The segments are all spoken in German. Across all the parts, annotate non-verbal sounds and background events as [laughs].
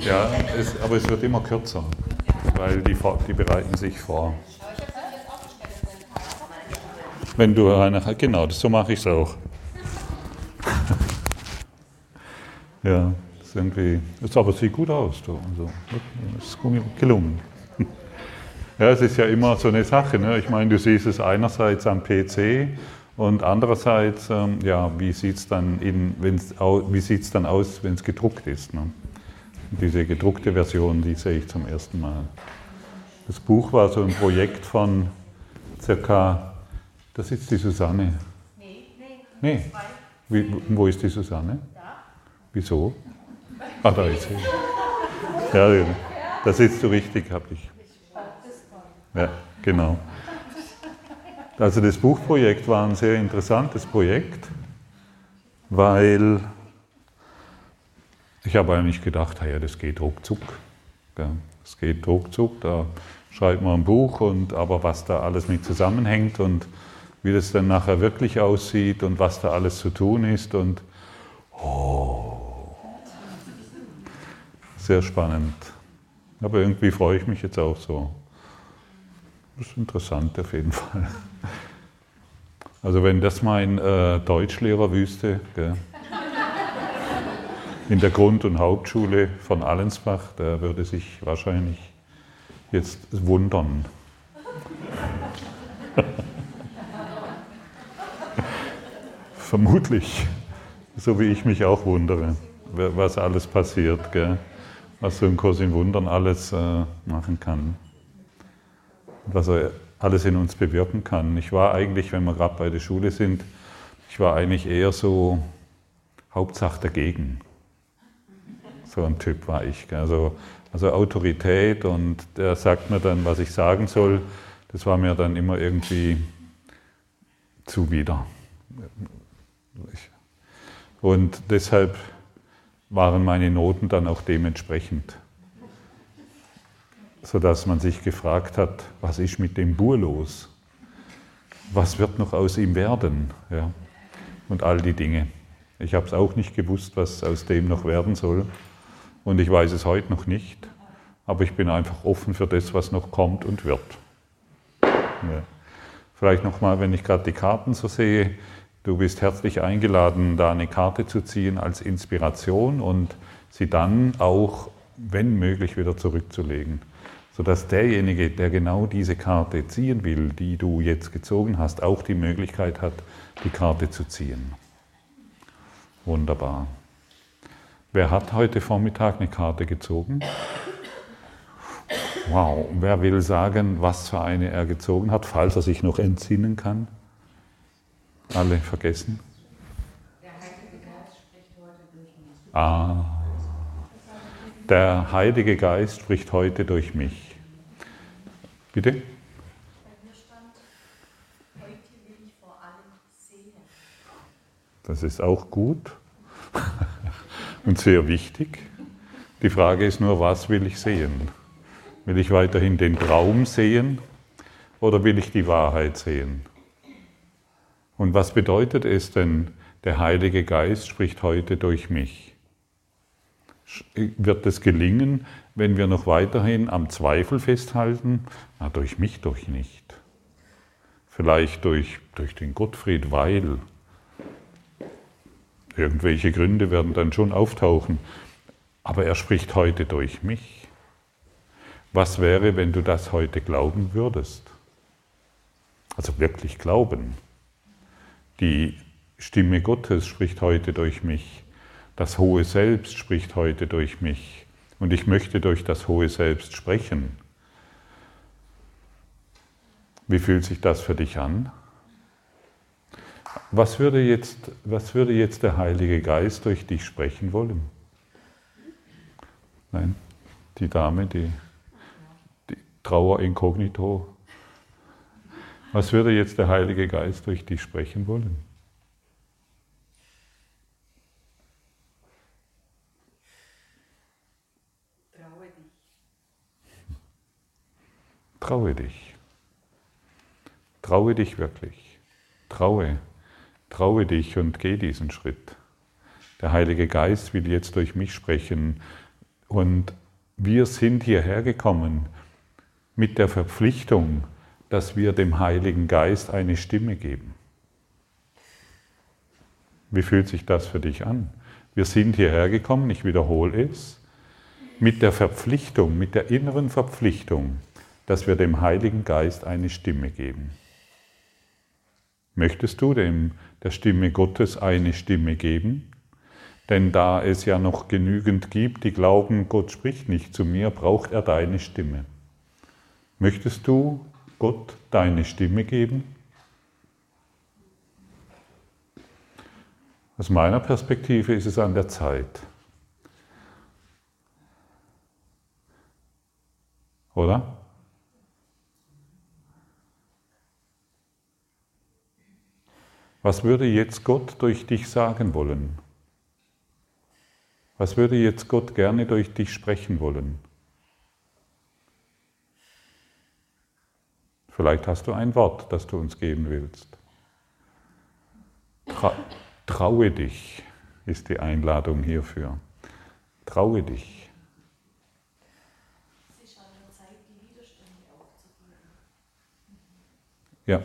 Ja, es, aber es wird immer kürzer, weil die, die bereiten sich vor. Wenn du eine, genau, so mache ich es auch. [laughs] ja, das irgendwie, das aber sieht gut aus. Also, es ist gelungen. [laughs] Ja, es ist ja immer so eine Sache. Ne? Ich meine, du siehst es einerseits am PC und andererseits, ähm, ja, wie sieht es dann, in, wenn's, wie sieht's dann aus, wenn es gedruckt ist? Ne? Diese gedruckte Version, die sehe ich zum ersten Mal. Das Buch war so ein Projekt von circa, das ist die Susanne. Nee, nee. Nee. Wie, wo ist die Susanne? Da. Wieso? Ah, da ist sie. Ja, da sitzt du richtig, habe ich. Ja, genau. Also das Buchprojekt war ein sehr interessantes Projekt, weil ich habe eigentlich gedacht, ja, das geht ruckzuck. Es geht ruckzuck, da schreibt man ein Buch, und, aber was da alles mit zusammenhängt und wie das dann nachher wirklich aussieht und was da alles zu tun ist und oh, sehr spannend. Aber irgendwie freue ich mich jetzt auch so. Das ist interessant auf jeden Fall. Also wenn das mein äh, Deutschlehrer wüsste, gell, in der Grund- und Hauptschule von Allensbach, der würde sich wahrscheinlich jetzt wundern. [laughs] Vermutlich, so wie ich mich auch wundere, was alles passiert, gell? was so ein Kurs in Wundern alles äh, machen kann, was er alles in uns bewirken kann. Ich war eigentlich, wenn wir gerade bei der Schule sind, ich war eigentlich eher so Hauptsache dagegen. So ein Typ war ich. Also, also Autorität und der sagt mir dann, was ich sagen soll. Das war mir dann immer irgendwie zuwider. Und deshalb waren meine Noten dann auch dementsprechend. Sodass man sich gefragt hat, was ist mit dem Bur los? Was wird noch aus ihm werden? Ja. Und all die Dinge. Ich habe es auch nicht gewusst, was aus dem noch werden soll. Und ich weiß es heute noch nicht, aber ich bin einfach offen für das, was noch kommt und wird. Ja. Vielleicht nochmal, wenn ich gerade die Karten so sehe, du bist herzlich eingeladen, da eine Karte zu ziehen als Inspiration und sie dann auch, wenn möglich, wieder zurückzulegen. Sodass derjenige, der genau diese Karte ziehen will, die du jetzt gezogen hast, auch die Möglichkeit hat, die Karte zu ziehen. Wunderbar. Wer hat heute Vormittag eine Karte gezogen? Wow, wer will sagen, was für eine er gezogen hat, falls er sich noch entsinnen kann? Alle vergessen? Der Heilige Geist spricht heute durch mich. Ah, der Heilige Geist spricht heute durch mich. Bitte? Das ist auch gut [laughs] und sehr wichtig. Die Frage ist nur, was will ich sehen? Will ich weiterhin den Traum sehen oder will ich die Wahrheit sehen? Und was bedeutet es denn, der Heilige Geist spricht heute durch mich? Wird es gelingen, wenn wir noch weiterhin am Zweifel festhalten? Na, durch mich doch nicht. Vielleicht durch, durch den Gottfried Weil, Irgendwelche Gründe werden dann schon auftauchen. Aber er spricht heute durch mich. Was wäre, wenn du das heute glauben würdest? Also wirklich glauben. Die Stimme Gottes spricht heute durch mich. Das hohe Selbst spricht heute durch mich. Und ich möchte durch das hohe Selbst sprechen. Wie fühlt sich das für dich an? Was würde, jetzt, was würde jetzt der Heilige Geist durch dich sprechen wollen? Nein, die Dame, die, die Trauer inkognito. Was würde jetzt der Heilige Geist durch dich sprechen wollen? Traue dich. Traue dich wirklich. Traue. Traue dich und geh diesen Schritt. Der Heilige Geist will jetzt durch mich sprechen. Und wir sind hierher gekommen mit der Verpflichtung, dass wir dem Heiligen Geist eine Stimme geben. Wie fühlt sich das für dich an? Wir sind hierher gekommen, ich wiederhole es, mit der Verpflichtung, mit der inneren Verpflichtung, dass wir dem Heiligen Geist eine Stimme geben. Möchtest du dem der Stimme Gottes eine Stimme geben? Denn da es ja noch genügend gibt, die glauben, Gott spricht nicht zu mir, braucht er deine Stimme. Möchtest du Gott deine Stimme geben? Aus meiner Perspektive ist es an der Zeit. Oder? Was würde jetzt Gott durch dich sagen wollen? Was würde jetzt Gott gerne durch dich sprechen wollen? Vielleicht hast du ein Wort, das du uns geben willst. Tra traue dich ist die Einladung hierfür. Traue dich. Ja.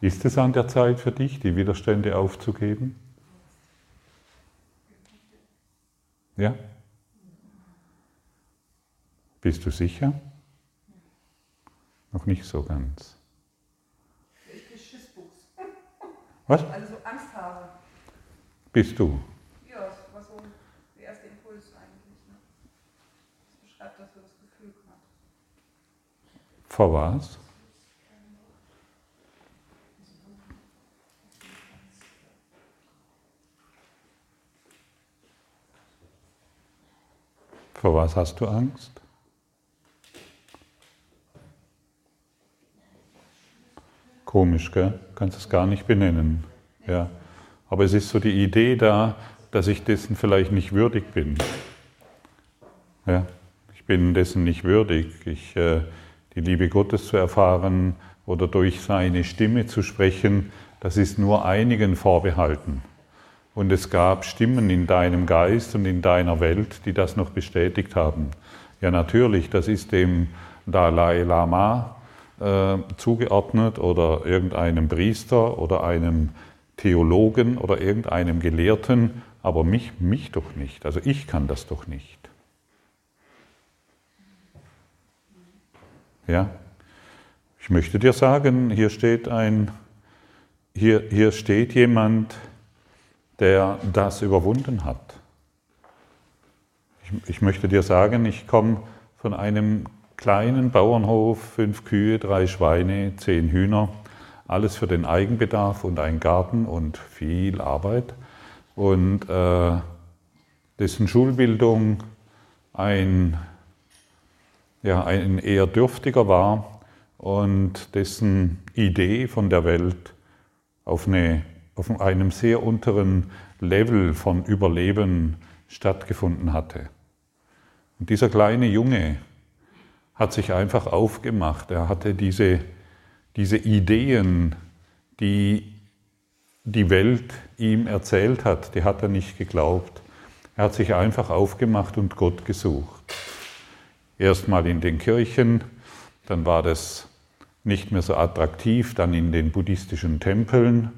Ist es an der Zeit für dich, die Widerstände aufzugeben? Ja? Bist du sicher? Noch nicht so ganz. Ich bin Schissbuchs. Was? Also Angst habe. Bist du? Ja, das war so der erste Impuls eigentlich. Ne? Das beschreibt, dass du das Gefühl gerade. Vor was? Vor was hast du Angst? Komisch, gell? Du kannst es gar nicht benennen. Ja. Aber es ist so die Idee da, dass ich dessen vielleicht nicht würdig bin. Ja. Ich bin dessen nicht würdig. Ich, äh, die Liebe Gottes zu erfahren oder durch seine Stimme zu sprechen, das ist nur einigen vorbehalten. Und es gab Stimmen in deinem Geist und in deiner Welt, die das noch bestätigt haben. Ja, natürlich, das ist dem Dalai Lama äh, zugeordnet oder irgendeinem Priester oder einem Theologen oder irgendeinem Gelehrten, aber mich, mich doch nicht. Also ich kann das doch nicht. Ja? Ich möchte dir sagen, hier steht ein, hier, hier steht jemand, der das überwunden hat. Ich, ich möchte dir sagen, ich komme von einem kleinen Bauernhof, fünf Kühe, drei Schweine, zehn Hühner, alles für den Eigenbedarf und ein Garten und viel Arbeit. Und äh, dessen Schulbildung ein, ja, ein eher dürftiger war und dessen Idee von der Welt auf, eine, auf einem sehr unteren Level von Überleben stattgefunden hatte. Und dieser kleine Junge, hat sich einfach aufgemacht. Er hatte diese, diese Ideen, die die Welt ihm erzählt hat, die hat er nicht geglaubt. Er hat sich einfach aufgemacht und Gott gesucht. Erstmal in den Kirchen, dann war das nicht mehr so attraktiv, dann in den buddhistischen Tempeln,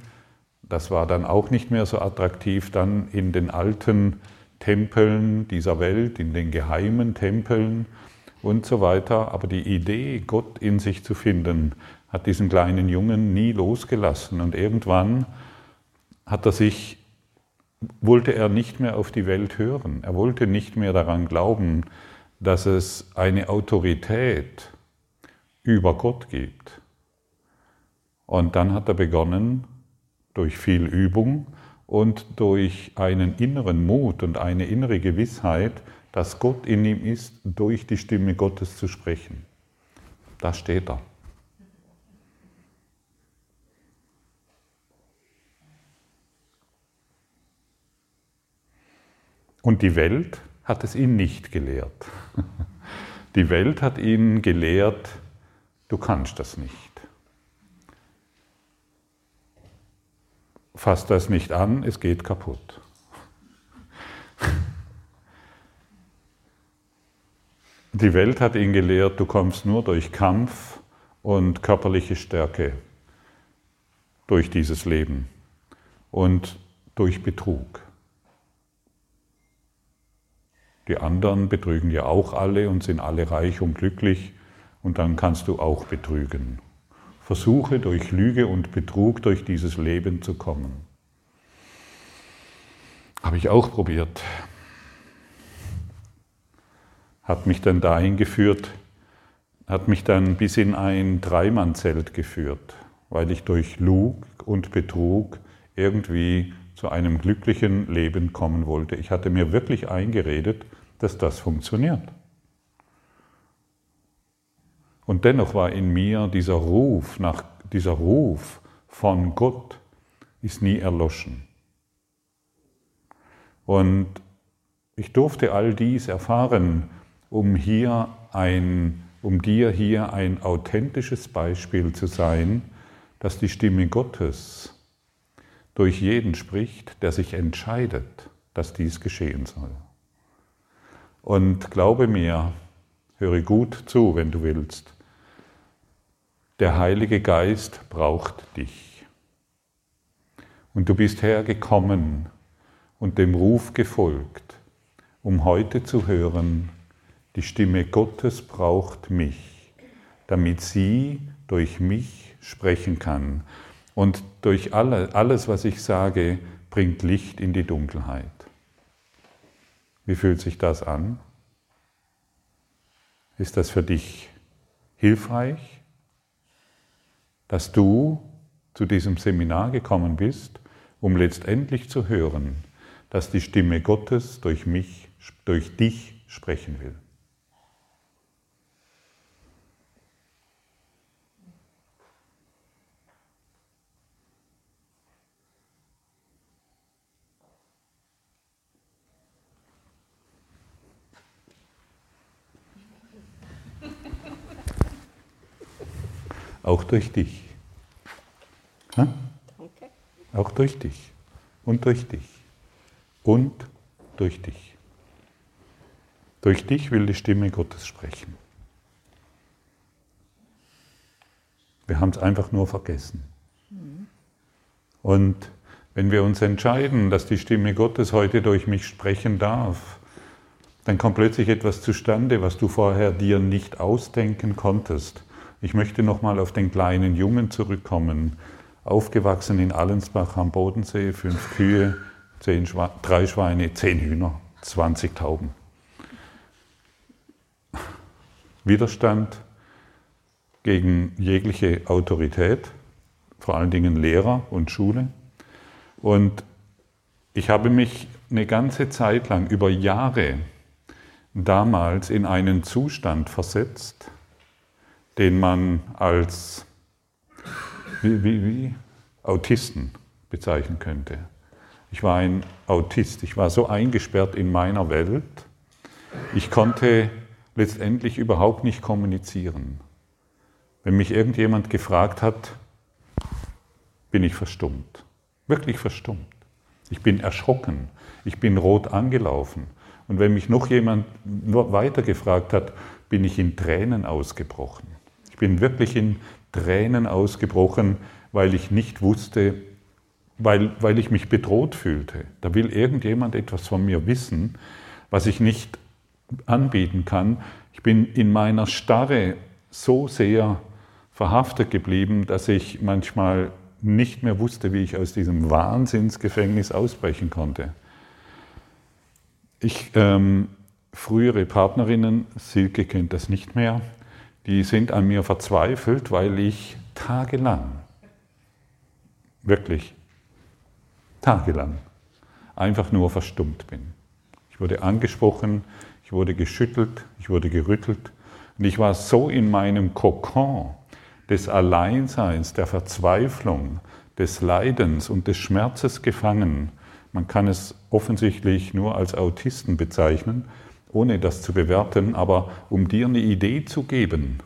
das war dann auch nicht mehr so attraktiv, dann in den alten Tempeln dieser Welt, in den geheimen Tempeln und so weiter. Aber die Idee, Gott in sich zu finden, hat diesen kleinen Jungen nie losgelassen. Und irgendwann hat er sich, wollte er nicht mehr auf die Welt hören. Er wollte nicht mehr daran glauben, dass es eine Autorität über Gott gibt. Und dann hat er begonnen, durch viel Übung und durch einen inneren Mut und eine innere Gewissheit, dass Gott in ihm ist, durch die Stimme Gottes zu sprechen. Da steht er. Und die Welt hat es ihn nicht gelehrt. [laughs] Die Welt hat ihn gelehrt, du kannst das nicht. Fasst das nicht an, es geht kaputt. Die Welt hat ihn gelehrt, du kommst nur durch Kampf und körperliche Stärke durch dieses Leben und durch Betrug. Die anderen betrügen ja auch alle und sind alle reich und glücklich und dann kannst du auch betrügen. Versuche durch Lüge und Betrug durch dieses Leben zu kommen. Habe ich auch probiert. Hat mich dann dahin geführt, hat mich dann bis in ein Dreimannzelt geführt, weil ich durch Lug und Betrug irgendwie zu einem glücklichen Leben kommen wollte. Ich hatte mir wirklich eingeredet, dass das funktioniert. Und dennoch war in mir dieser Ruf nach dieser Ruf von Gott ist nie erloschen. Und ich durfte all dies erfahren, um hier ein, um dir hier ein authentisches Beispiel zu sein, dass die Stimme Gottes durch jeden spricht, der sich entscheidet, dass dies geschehen soll. Und glaube mir, höre gut zu, wenn du willst, der Heilige Geist braucht dich. Und du bist hergekommen und dem Ruf gefolgt, um heute zu hören, die Stimme Gottes braucht mich, damit sie durch mich sprechen kann. Und durch alle, alles, was ich sage, bringt Licht in die Dunkelheit. Wie fühlt sich das an? Ist das für dich hilfreich? dass du zu diesem Seminar gekommen bist, um letztendlich zu hören, dass die Stimme Gottes durch mich, durch dich sprechen will. Auch durch dich. Okay. Auch durch dich. Und durch dich. Und durch dich. Durch dich will die Stimme Gottes sprechen. Wir haben es einfach nur vergessen. Und wenn wir uns entscheiden, dass die Stimme Gottes heute durch mich sprechen darf, dann kommt plötzlich etwas zustande, was du vorher dir nicht ausdenken konntest. Ich möchte nochmal auf den kleinen Jungen zurückkommen. Aufgewachsen in Allensbach am Bodensee, fünf Kühe, zehn Schwe drei Schweine, zehn Hühner, 20 Tauben. Widerstand gegen jegliche Autorität, vor allen Dingen Lehrer und Schule. Und ich habe mich eine ganze Zeit lang, über Jahre, damals in einen Zustand versetzt, den man als wie, wie, wie Autisten bezeichnen könnte. Ich war ein Autist, ich war so eingesperrt in meiner Welt, ich konnte letztendlich überhaupt nicht kommunizieren. Wenn mich irgendjemand gefragt hat, bin ich verstummt, wirklich verstummt. Ich bin erschrocken, ich bin rot angelaufen. Und wenn mich noch jemand weiter gefragt hat, bin ich in Tränen ausgebrochen bin wirklich in Tränen ausgebrochen, weil ich nicht wusste, weil, weil ich mich bedroht fühlte. Da will irgendjemand etwas von mir wissen, was ich nicht anbieten kann. Ich bin in meiner Starre so sehr verhaftet geblieben, dass ich manchmal nicht mehr wusste, wie ich aus diesem Wahnsinnsgefängnis ausbrechen konnte. Ich, ähm, frühere Partnerinnen, Silke kennt das nicht mehr, die sind an mir verzweifelt, weil ich tagelang, wirklich tagelang, einfach nur verstummt bin. Ich wurde angesprochen, ich wurde geschüttelt, ich wurde gerüttelt und ich war so in meinem Kokon des Alleinseins, der Verzweiflung, des Leidens und des Schmerzes gefangen. Man kann es offensichtlich nur als Autisten bezeichnen, ohne das zu bewerten, aber um dir eine Idee zu geben,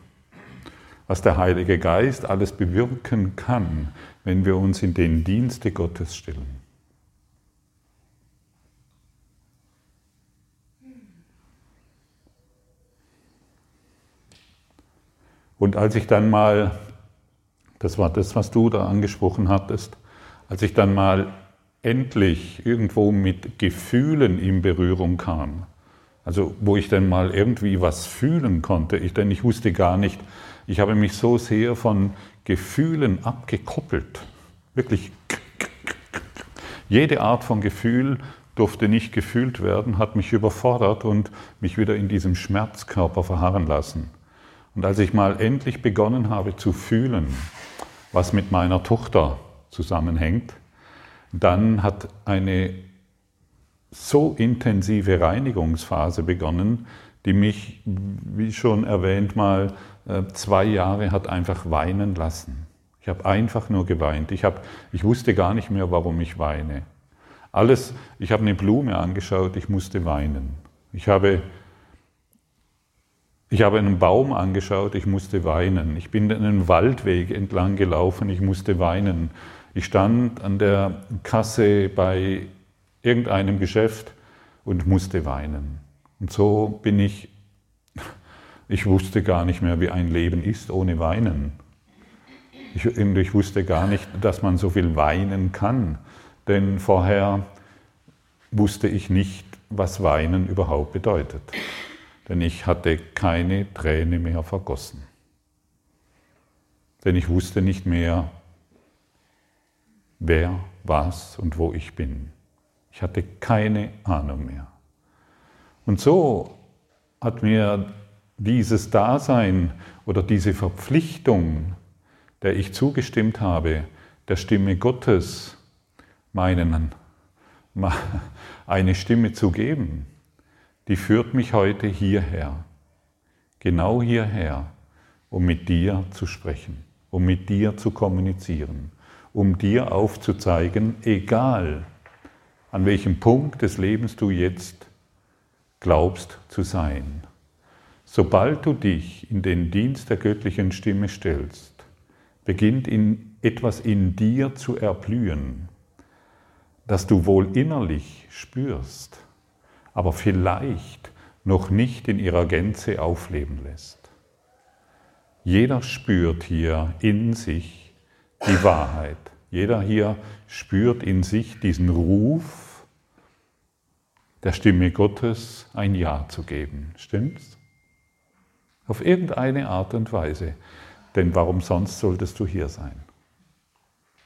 was der Heilige Geist alles bewirken kann, wenn wir uns in den Dienste Gottes stellen. Und als ich dann mal, das war das, was du da angesprochen hattest, als ich dann mal endlich irgendwo mit Gefühlen in Berührung kam, also wo ich dann mal irgendwie was fühlen konnte, ich, denn ich wusste gar nicht, ich habe mich so sehr von Gefühlen abgekoppelt, wirklich. Jede Art von Gefühl durfte nicht gefühlt werden, hat mich überfordert und mich wieder in diesem Schmerzkörper verharren lassen. Und als ich mal endlich begonnen habe zu fühlen, was mit meiner Tochter zusammenhängt, dann hat eine so intensive Reinigungsphase begonnen, die mich, wie schon erwähnt, mal äh, zwei Jahre hat einfach weinen lassen. Ich habe einfach nur geweint. Ich, hab, ich wusste gar nicht mehr, warum ich weine. Alles, ich habe eine Blume angeschaut, ich musste weinen. Ich habe ich habe einen Baum angeschaut, ich musste weinen. Ich bin einen Waldweg entlang gelaufen, ich musste weinen. Ich stand an der Kasse bei irgendeinem Geschäft und musste weinen. Und so bin ich, ich wusste gar nicht mehr, wie ein Leben ist ohne Weinen. Ich, ich wusste gar nicht, dass man so viel weinen kann, denn vorher wusste ich nicht, was Weinen überhaupt bedeutet denn ich hatte keine Träne mehr vergossen. Denn ich wusste nicht mehr, wer, was und wo ich bin. Ich hatte keine Ahnung mehr. Und so hat mir dieses Dasein oder diese Verpflichtung, der ich zugestimmt habe, der Stimme Gottes, meinen, eine Stimme zu geben, die führt mich heute hierher, genau hierher, um mit dir zu sprechen, um mit dir zu kommunizieren, um dir aufzuzeigen, egal an welchem Punkt des Lebens du jetzt glaubst zu sein. Sobald du dich in den Dienst der göttlichen Stimme stellst, beginnt in etwas in dir zu erblühen, das du wohl innerlich spürst aber vielleicht noch nicht in ihrer Gänze aufleben lässt. Jeder spürt hier in sich die Wahrheit. Jeder hier spürt in sich diesen Ruf, der Stimme Gottes ein Ja zu geben. Stimmt's? Auf irgendeine Art und Weise. Denn warum sonst solltest du hier sein?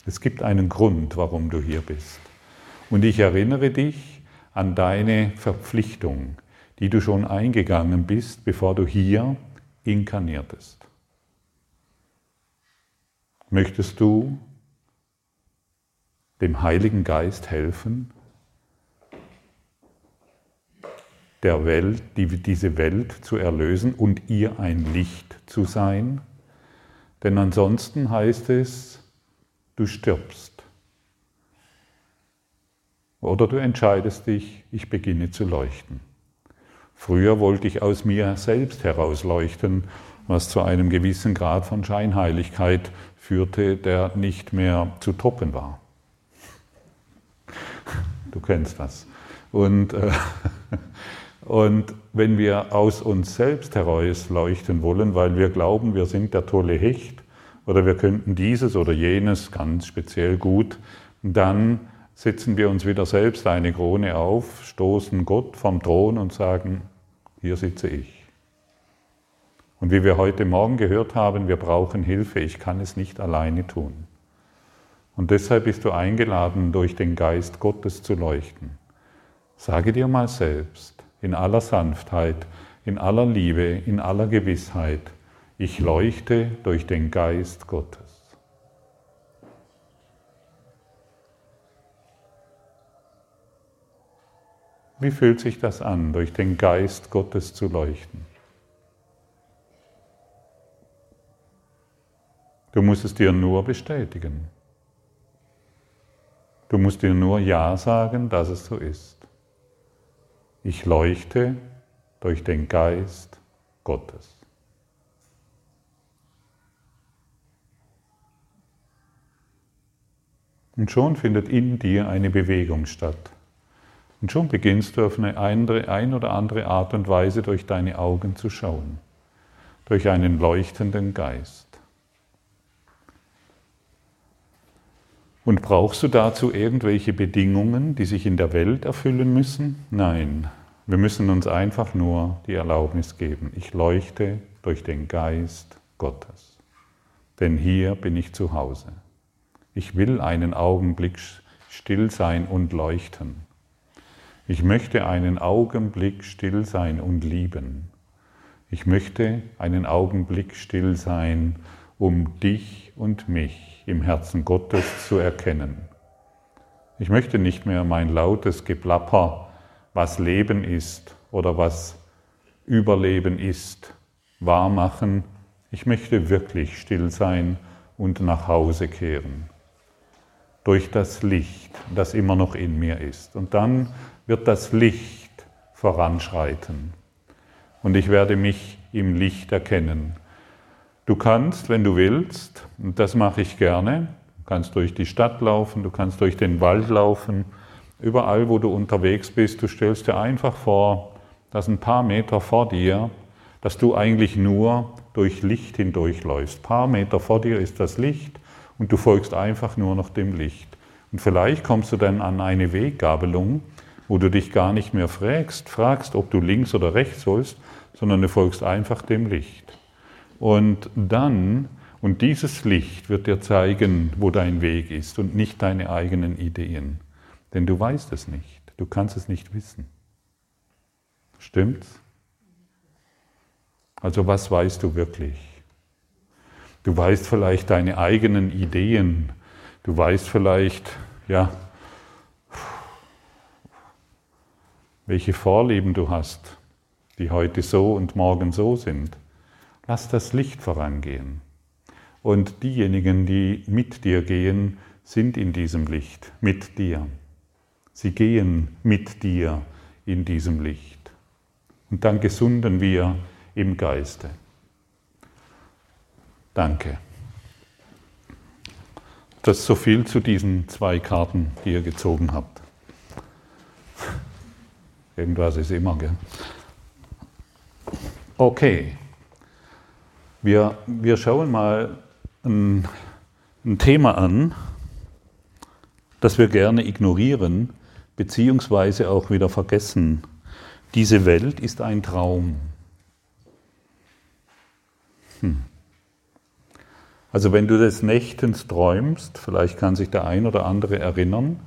Es gibt einen Grund, warum du hier bist. Und ich erinnere dich, an deine Verpflichtung, die du schon eingegangen bist, bevor du hier inkarniertest. Möchtest du dem Heiligen Geist helfen, der Welt, die, diese Welt zu erlösen und ihr ein Licht zu sein? Denn ansonsten heißt es, du stirbst. Oder du entscheidest dich, ich beginne zu leuchten. Früher wollte ich aus mir selbst heraus leuchten, was zu einem gewissen Grad von Scheinheiligkeit führte, der nicht mehr zu toppen war. [laughs] Du kennst das. Und, äh, [laughs] und wenn wir aus uns selbst heraus leuchten wollen, weil wir glauben, wir sind der tolle Hecht oder wir könnten dieses oder jenes ganz speziell gut, dann setzen wir uns wieder selbst eine Krone auf, stoßen Gott vom Thron und sagen, hier sitze ich. Und wie wir heute Morgen gehört haben, wir brauchen Hilfe, ich kann es nicht alleine tun. Und deshalb bist du eingeladen, durch den Geist Gottes zu leuchten. Sage dir mal selbst, in aller Sanftheit, in aller Liebe, in aller Gewissheit, ich leuchte durch den Geist Gottes. Wie fühlt sich das an, durch den Geist Gottes zu leuchten? Du musst es dir nur bestätigen. Du musst dir nur Ja sagen, dass es so ist. Ich leuchte durch den Geist Gottes. Und schon findet in dir eine Bewegung statt. Und schon beginnst du auf eine andere, ein oder andere Art und Weise durch deine Augen zu schauen, durch einen leuchtenden Geist. Und brauchst du dazu irgendwelche Bedingungen, die sich in der Welt erfüllen müssen? Nein, wir müssen uns einfach nur die Erlaubnis geben. Ich leuchte durch den Geist Gottes. Denn hier bin ich zu Hause. Ich will einen Augenblick still sein und leuchten. Ich möchte einen Augenblick still sein und lieben. Ich möchte einen Augenblick still sein, um dich und mich im Herzen Gottes zu erkennen. Ich möchte nicht mehr mein lautes Geplapper, was Leben ist oder was Überleben ist, wahrmachen. Ich möchte wirklich still sein und nach Hause kehren. Durch das Licht, das immer noch in mir ist. Und dann wird das Licht voranschreiten. Und ich werde mich im Licht erkennen. Du kannst, wenn du willst, und das mache ich gerne, du kannst durch die Stadt laufen, du kannst durch den Wald laufen, überall, wo du unterwegs bist, du stellst dir einfach vor, dass ein paar Meter vor dir, dass du eigentlich nur durch Licht hindurchläufst. Ein paar Meter vor dir ist das Licht und du folgst einfach nur noch dem Licht. Und vielleicht kommst du dann an eine Weggabelung, wo du dich gar nicht mehr fragst, fragst, ob du links oder rechts sollst, sondern du folgst einfach dem Licht. Und dann, und dieses Licht wird dir zeigen, wo dein Weg ist und nicht deine eigenen Ideen. Denn du weißt es nicht, du kannst es nicht wissen. Stimmt's? Also was weißt du wirklich? Du weißt vielleicht deine eigenen Ideen, du weißt vielleicht, ja, welche Vorlieben du hast, die heute so und morgen so sind. Lass das Licht vorangehen. Und diejenigen, die mit dir gehen, sind in diesem Licht, mit dir. Sie gehen mit dir in diesem Licht. Und dann gesunden wir im Geiste. Danke. Das ist so viel zu diesen zwei Karten, die ihr gezogen habt. Irgendwas ist immer, gell? Okay. Wir, wir schauen mal ein, ein Thema an, das wir gerne ignorieren, beziehungsweise auch wieder vergessen. Diese Welt ist ein Traum. Hm. Also wenn du des Nächtens träumst, vielleicht kann sich der ein oder andere erinnern,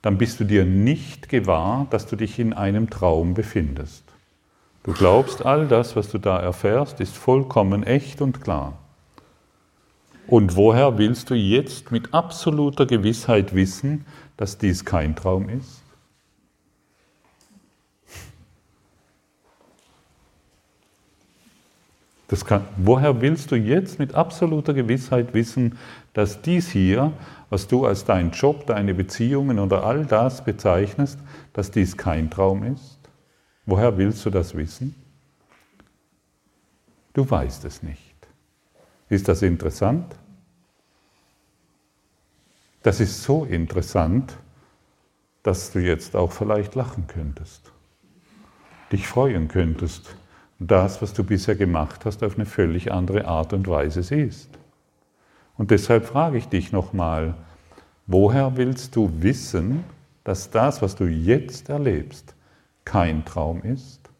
dann bist du dir nicht gewahr, dass du dich in einem Traum befindest. Du glaubst, all das, was du da erfährst, ist vollkommen echt und klar. Und woher willst du jetzt mit absoluter Gewissheit wissen, dass dies kein Traum ist? Kann, woher willst du jetzt mit absoluter Gewissheit wissen, dass dies hier, was du als dein Job, deine Beziehungen oder all das bezeichnest, dass dies kein Traum ist? Woher willst du das wissen? Du weißt es nicht. Ist das interessant? Das ist so interessant, dass du jetzt auch vielleicht lachen könntest, dich freuen könntest, das, was du bisher gemacht hast, auf eine völlig andere Art und Weise siehst. Und deshalb frage ich dich nochmal, woher willst du wissen, dass das, was du jetzt erlebst, kein Traum ist?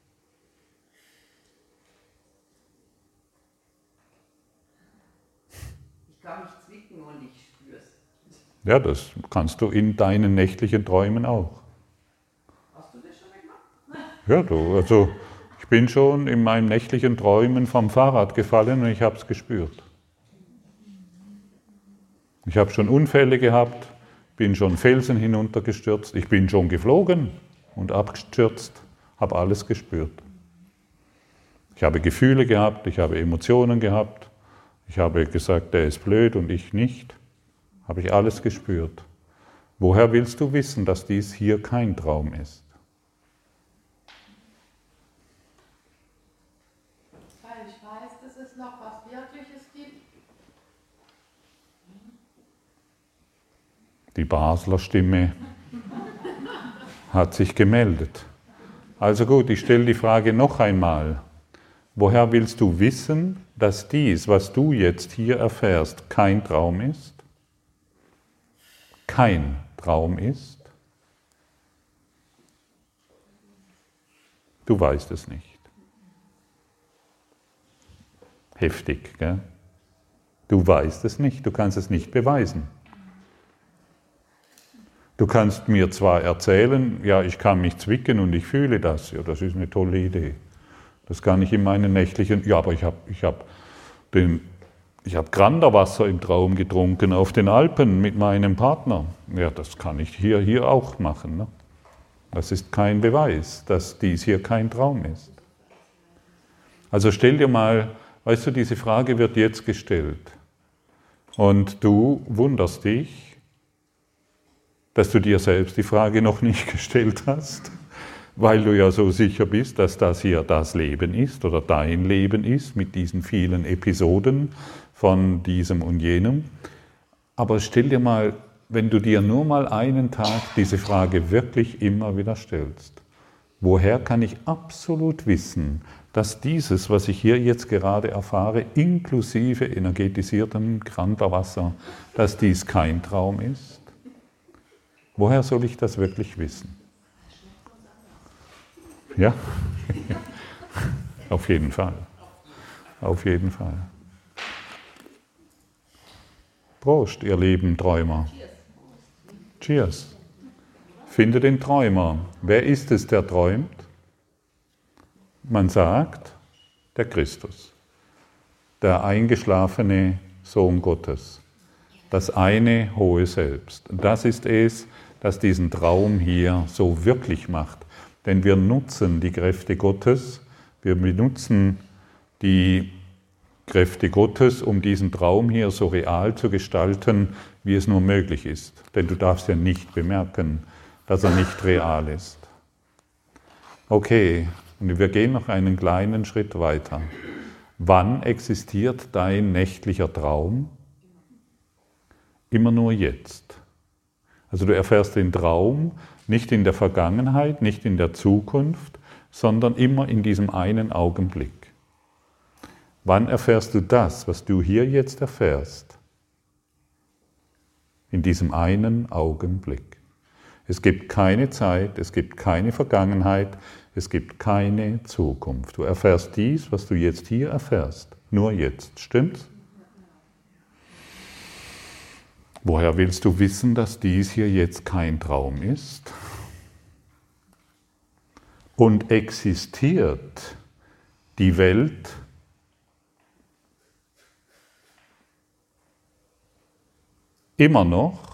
Ich kann mich zwicken und ich spüre es. Ja, das kannst du in deinen nächtlichen Träumen auch. Hast du das schon gemacht? Ja, du, also ich bin schon in meinen nächtlichen Träumen vom Fahrrad gefallen und ich habe es gespürt. Ich habe schon Unfälle gehabt, bin schon Felsen hinuntergestürzt, ich bin schon geflogen und abgestürzt, habe alles gespürt. Ich habe Gefühle gehabt, ich habe Emotionen gehabt, ich habe gesagt, der ist blöd und ich nicht, habe ich alles gespürt. Woher willst du wissen, dass dies hier kein Traum ist? Weil ich weiß, dass es noch was Wirkliches gibt. Die Basler Stimme hat sich gemeldet. Also gut, ich stelle die Frage noch einmal. Woher willst du wissen, dass dies, was du jetzt hier erfährst, kein Traum ist? Kein Traum ist? Du weißt es nicht. Heftig, gell? Du weißt es nicht, du kannst es nicht beweisen. Du kannst mir zwar erzählen, ja, ich kann mich zwicken und ich fühle das, ja, das ist eine tolle Idee. Das kann ich in meinen nächtlichen, ja, aber ich habe ich hab ich habe Granderwasser im Traum getrunken auf den Alpen mit meinem Partner. Ja, das kann ich hier, hier auch machen. Ne? Das ist kein Beweis, dass dies hier kein Traum ist. Also stell dir mal, weißt du, diese Frage wird jetzt gestellt. Und du wunderst dich, dass du dir selbst die Frage noch nicht [laughs] gestellt hast weil du ja so sicher bist, dass das hier das Leben ist oder dein Leben ist mit diesen vielen Episoden von diesem und jenem. Aber stell dir mal, wenn du dir nur mal einen Tag diese Frage wirklich immer wieder stellst, woher kann ich absolut wissen, dass dieses, was ich hier jetzt gerade erfahre, inklusive energetisiertem Kranterwasser, dass dies kein Traum ist? Woher soll ich das wirklich wissen? Ja? [laughs] Auf jeden Fall. Auf jeden Fall. Prost, ihr lieben Träumer. Cheers. Finde den Träumer. Wer ist es, der träumt? Man sagt, der Christus, der eingeschlafene Sohn Gottes, das eine hohe Selbst. Das ist es, das diesen Traum hier so wirklich macht. Denn wir nutzen die Kräfte Gottes, wir benutzen die Kräfte Gottes, um diesen Traum hier so real zu gestalten, wie es nur möglich ist. Denn du darfst ja nicht bemerken, dass er nicht real ist. Okay, und wir gehen noch einen kleinen Schritt weiter. Wann existiert dein nächtlicher Traum? Immer nur jetzt. Also du erfährst den Traum nicht in der Vergangenheit, nicht in der Zukunft, sondern immer in diesem einen Augenblick. Wann erfährst du das, was du hier jetzt erfährst? In diesem einen Augenblick. Es gibt keine Zeit, es gibt keine Vergangenheit, es gibt keine Zukunft. Du erfährst dies, was du jetzt hier erfährst, nur jetzt. Stimmt's? Woher willst du wissen, dass dies hier jetzt kein Traum ist? Und existiert die Welt immer noch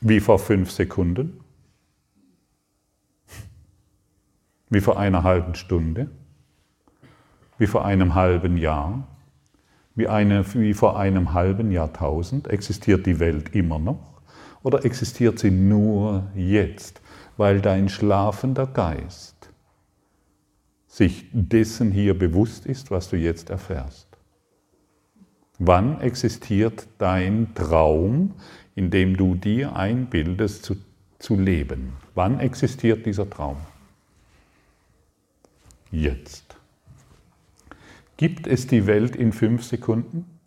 wie vor fünf Sekunden, wie vor einer halben Stunde, wie vor einem halben Jahr, wie, eine, wie vor einem halben Jahrtausend? Existiert die Welt immer noch? Oder existiert sie nur jetzt, weil dein schlafender Geist sich dessen hier bewusst ist, was du jetzt erfährst? Wann existiert dein Traum, in dem du dir einbildest zu, zu leben? Wann existiert dieser Traum? Jetzt. Gibt es die Welt in fünf Sekunden?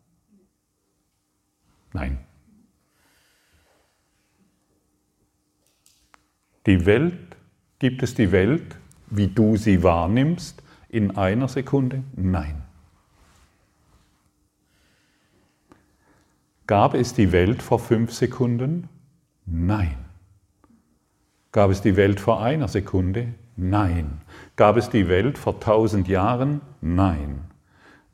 Nein. Die Welt, gibt es die Welt, wie du sie wahrnimmst, in einer Sekunde? Nein. Gab es die Welt vor fünf Sekunden? Nein. Gab es die Welt vor einer Sekunde? Nein. Gab es die Welt vor tausend Jahren? Nein.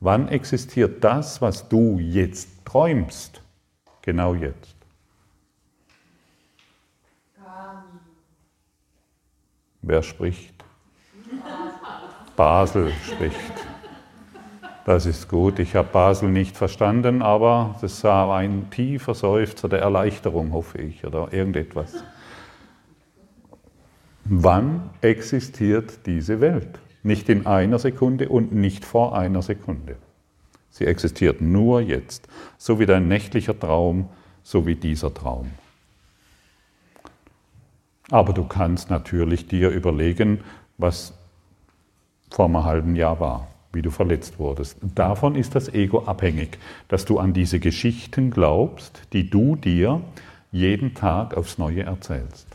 Wann existiert das, was du jetzt träumst? Genau jetzt. Wer spricht? Basel spricht. Das ist gut. Ich habe Basel nicht verstanden, aber das war ein tiefer Seufzer der Erleichterung, hoffe ich, oder irgendetwas. Wann existiert diese Welt? Nicht in einer Sekunde und nicht vor einer Sekunde. Sie existiert nur jetzt. So wie dein nächtlicher Traum, so wie dieser Traum. Aber du kannst natürlich dir überlegen, was vor einem halben Jahr war, wie du verletzt wurdest. Davon ist das Ego abhängig, dass du an diese Geschichten glaubst, die du dir jeden Tag aufs Neue erzählst.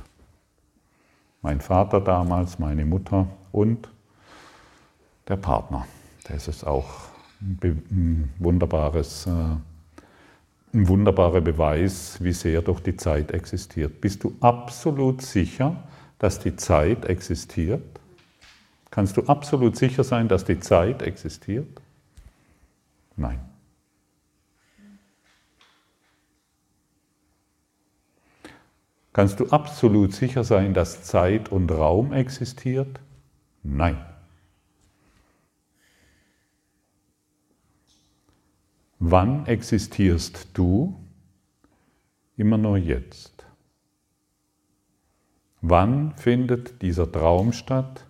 Mein Vater damals, meine Mutter und der Partner. Das ist auch ein wunderbares, äh, ein wunderbarer Beweis, wie sehr doch die Zeit existiert. Bist du absolut sicher, dass die Zeit existiert? Kannst du absolut sicher sein, dass die Zeit existiert? Nein. Kannst du absolut sicher sein, dass Zeit und Raum existiert? Nein. Wann existierst du? Immer nur jetzt. Wann findet dieser Traum statt?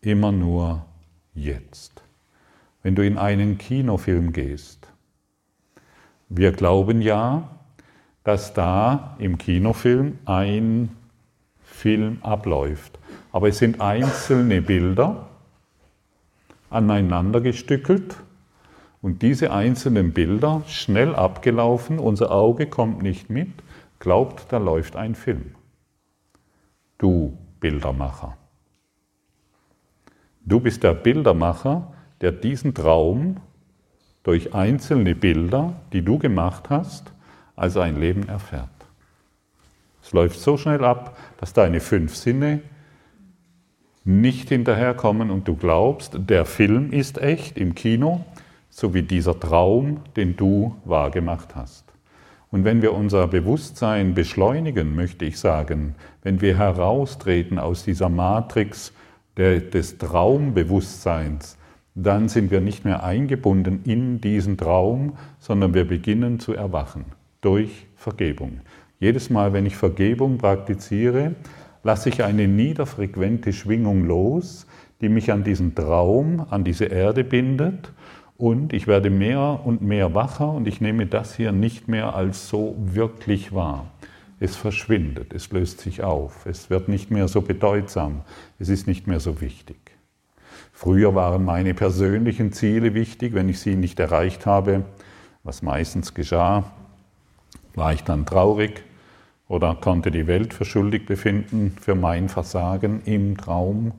Immer nur jetzt. Wenn du in einen Kinofilm gehst. Wir glauben ja, dass da im Kinofilm ein Film abläuft. Aber es sind einzelne Bilder aneinander gestückelt und diese einzelnen Bilder schnell abgelaufen, unser Auge kommt nicht mit, glaubt, da läuft ein Film. Du Bildermacher. Du bist der Bildermacher, der diesen Traum durch einzelne Bilder, die du gemacht hast, also ein Leben erfährt. Es läuft so schnell ab, dass deine fünf Sinne nicht hinterherkommen und du glaubst, der Film ist echt im Kino, so wie dieser Traum, den du wahrgemacht hast. Und wenn wir unser Bewusstsein beschleunigen, möchte ich sagen, wenn wir heraustreten aus dieser Matrix des Traumbewusstseins, dann sind wir nicht mehr eingebunden in diesen Traum, sondern wir beginnen zu erwachen durch Vergebung. Jedes Mal, wenn ich Vergebung praktiziere, lasse ich eine niederfrequente Schwingung los, die mich an diesen Traum, an diese Erde bindet und ich werde mehr und mehr wacher und ich nehme das hier nicht mehr als so wirklich wahr. Es verschwindet, es löst sich auf, es wird nicht mehr so bedeutsam, es ist nicht mehr so wichtig. Früher waren meine persönlichen Ziele wichtig, wenn ich sie nicht erreicht habe, was meistens geschah, war ich dann traurig oder konnte die Welt für schuldig befinden für mein Versagen im Traum?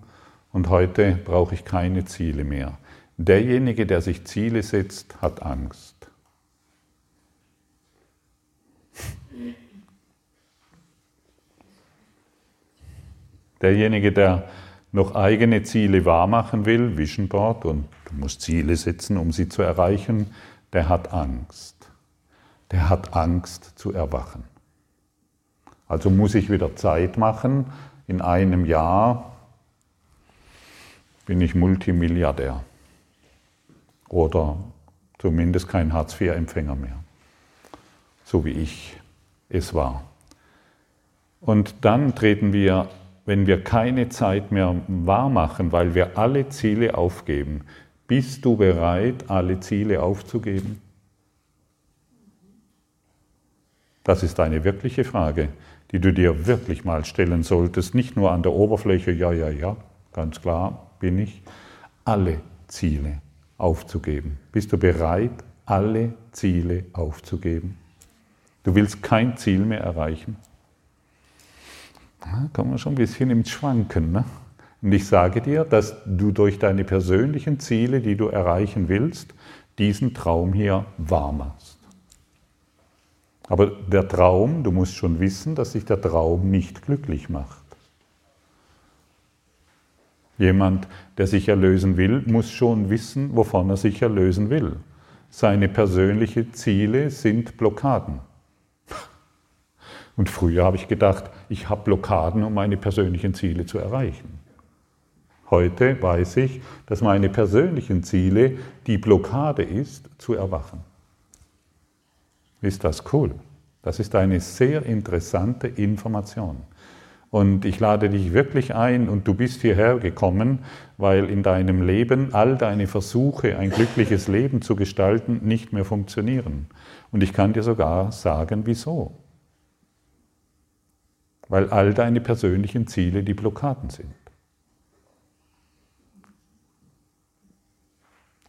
Und heute brauche ich keine Ziele mehr. Derjenige, der sich Ziele setzt, hat Angst. Derjenige, der noch eigene Ziele wahrmachen will, Vision Board, und du musst Ziele setzen, um sie zu erreichen, der hat Angst der hat Angst zu erwachen. Also muss ich wieder Zeit machen. In einem Jahr bin ich Multimilliardär oder zumindest kein Hartz-IV-Empfänger mehr, so wie ich es war. Und dann treten wir, wenn wir keine Zeit mehr wahrmachen, weil wir alle Ziele aufgeben, bist du bereit, alle Ziele aufzugeben? Das ist eine wirkliche Frage, die du dir wirklich mal stellen solltest. Nicht nur an der Oberfläche, ja, ja, ja, ganz klar bin ich, alle Ziele aufzugeben. Bist du bereit, alle Ziele aufzugeben? Du willst kein Ziel mehr erreichen. Da kommen wir schon ein bisschen ins Schwanken. Ne? Und ich sage dir, dass du durch deine persönlichen Ziele, die du erreichen willst, diesen Traum hier wahr machst. Aber der Traum, du musst schon wissen, dass sich der Traum nicht glücklich macht. Jemand, der sich erlösen will, muss schon wissen, wovon er sich erlösen will. Seine persönlichen Ziele sind Blockaden. Und früher habe ich gedacht, ich habe Blockaden, um meine persönlichen Ziele zu erreichen. Heute weiß ich, dass meine persönlichen Ziele die Blockade ist, zu erwachen. Ist das cool? Das ist eine sehr interessante Information. Und ich lade dich wirklich ein und du bist hierher gekommen, weil in deinem Leben all deine Versuche, ein glückliches Leben zu gestalten, nicht mehr funktionieren. Und ich kann dir sogar sagen, wieso. Weil all deine persönlichen Ziele die Blockaden sind.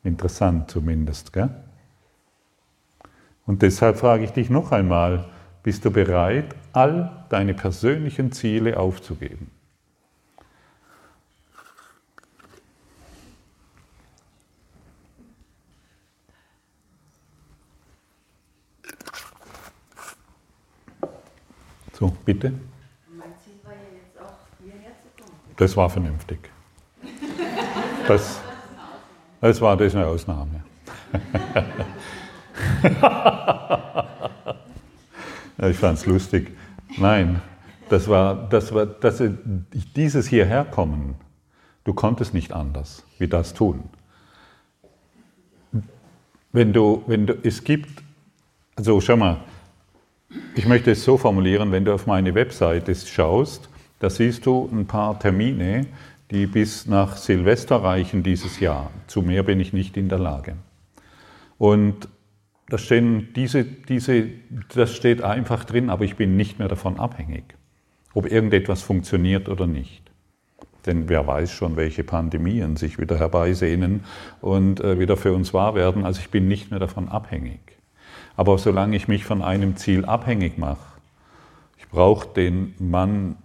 Interessant zumindest, gell? Und deshalb frage ich dich noch einmal, bist du bereit, all deine persönlichen Ziele aufzugeben? So, bitte. Mein Ziel war ja jetzt auch, hierher zu kommen. Das war vernünftig. Das, das war das eine Ausnahme. [laughs] ich fand es lustig. Nein, das war, das war das, dieses hierherkommen, du konntest nicht anders wie das tun. Wenn du, wenn du, es gibt, also schau mal, ich möchte es so formulieren, wenn du auf meine Webseite schaust, da siehst du ein paar Termine, die bis nach Silvester reichen dieses Jahr. Zu mehr bin ich nicht in der Lage. Und da stehen diese, diese, das steht einfach drin, aber ich bin nicht mehr davon abhängig, ob irgendetwas funktioniert oder nicht. Denn wer weiß schon, welche Pandemien sich wieder herbeisehnen und äh, wieder für uns wahr werden. Also ich bin nicht mehr davon abhängig. Aber solange ich mich von einem Ziel abhängig mache, ich brauche den Mann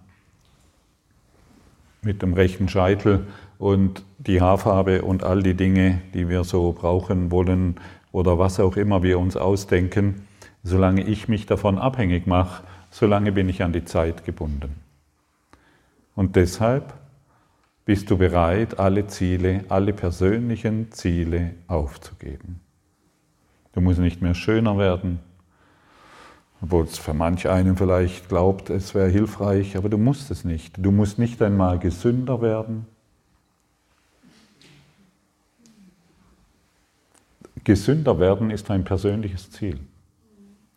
mit dem rechten Scheitel und die Haarfarbe und all die Dinge, die wir so brauchen wollen oder was auch immer wir uns ausdenken, solange ich mich davon abhängig mache, solange bin ich an die Zeit gebunden. Und deshalb bist du bereit, alle Ziele, alle persönlichen Ziele aufzugeben. Du musst nicht mehr schöner werden, obwohl es für manch einen vielleicht glaubt, es wäre hilfreich, aber du musst es nicht. Du musst nicht einmal gesünder werden. Gesünder werden ist ein persönliches Ziel.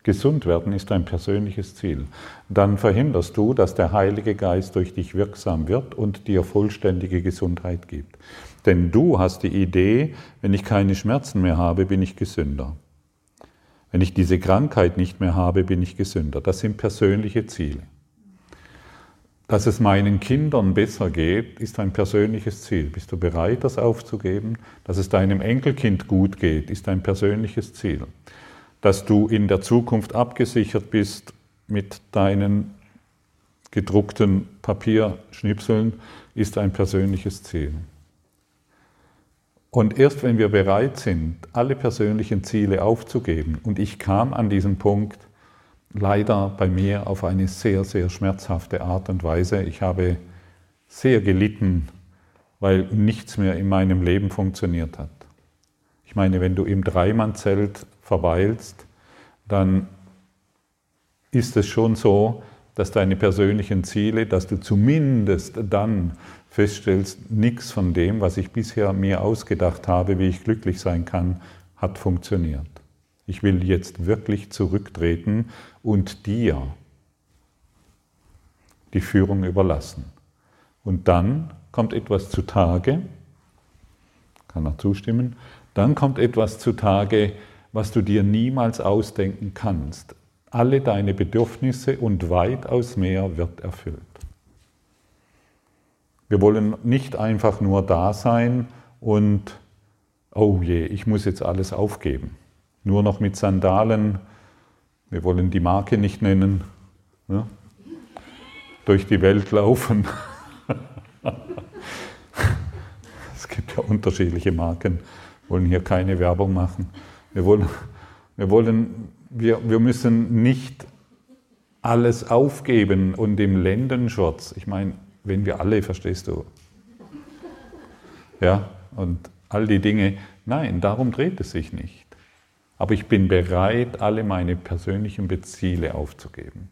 Gesund werden ist ein persönliches Ziel. Dann verhinderst du, dass der Heilige Geist durch dich wirksam wird und dir vollständige Gesundheit gibt. Denn du hast die Idee, wenn ich keine Schmerzen mehr habe, bin ich gesünder. Wenn ich diese Krankheit nicht mehr habe, bin ich gesünder. Das sind persönliche Ziele. Dass es meinen Kindern besser geht, ist ein persönliches Ziel. Bist du bereit, das aufzugeben? Dass es deinem Enkelkind gut geht, ist ein persönliches Ziel. Dass du in der Zukunft abgesichert bist mit deinen gedruckten Papierschnipseln, ist ein persönliches Ziel. Und erst wenn wir bereit sind, alle persönlichen Ziele aufzugeben, und ich kam an diesen Punkt leider bei mir auf eine sehr, sehr schmerzhafte Art und Weise. Ich habe sehr gelitten, weil nichts mehr in meinem Leben funktioniert hat. Ich meine, wenn du im Dreimannzelt verweilst, dann ist es schon so, dass deine persönlichen Ziele, dass du zumindest dann feststellst, nichts von dem, was ich bisher mir ausgedacht habe, wie ich glücklich sein kann, hat funktioniert. Ich will jetzt wirklich zurücktreten und dir die Führung überlassen. Und dann kommt etwas zutage, kann er zustimmen, dann kommt etwas zutage, was du dir niemals ausdenken kannst. Alle deine Bedürfnisse und weitaus mehr wird erfüllt. Wir wollen nicht einfach nur da sein und, oh je, ich muss jetzt alles aufgeben. Nur noch mit Sandalen, wir wollen die Marke nicht nennen, ne? durch die Welt laufen. [laughs] es gibt ja unterschiedliche Marken, wir wollen hier keine Werbung machen. Wir wollen, wir, wollen wir, wir müssen nicht alles aufgeben und im Lendenschutz, ich meine, wenn wir alle, verstehst du? Ja, und all die Dinge. Nein, darum dreht es sich nicht. Aber ich bin bereit, alle meine persönlichen Ziele aufzugeben.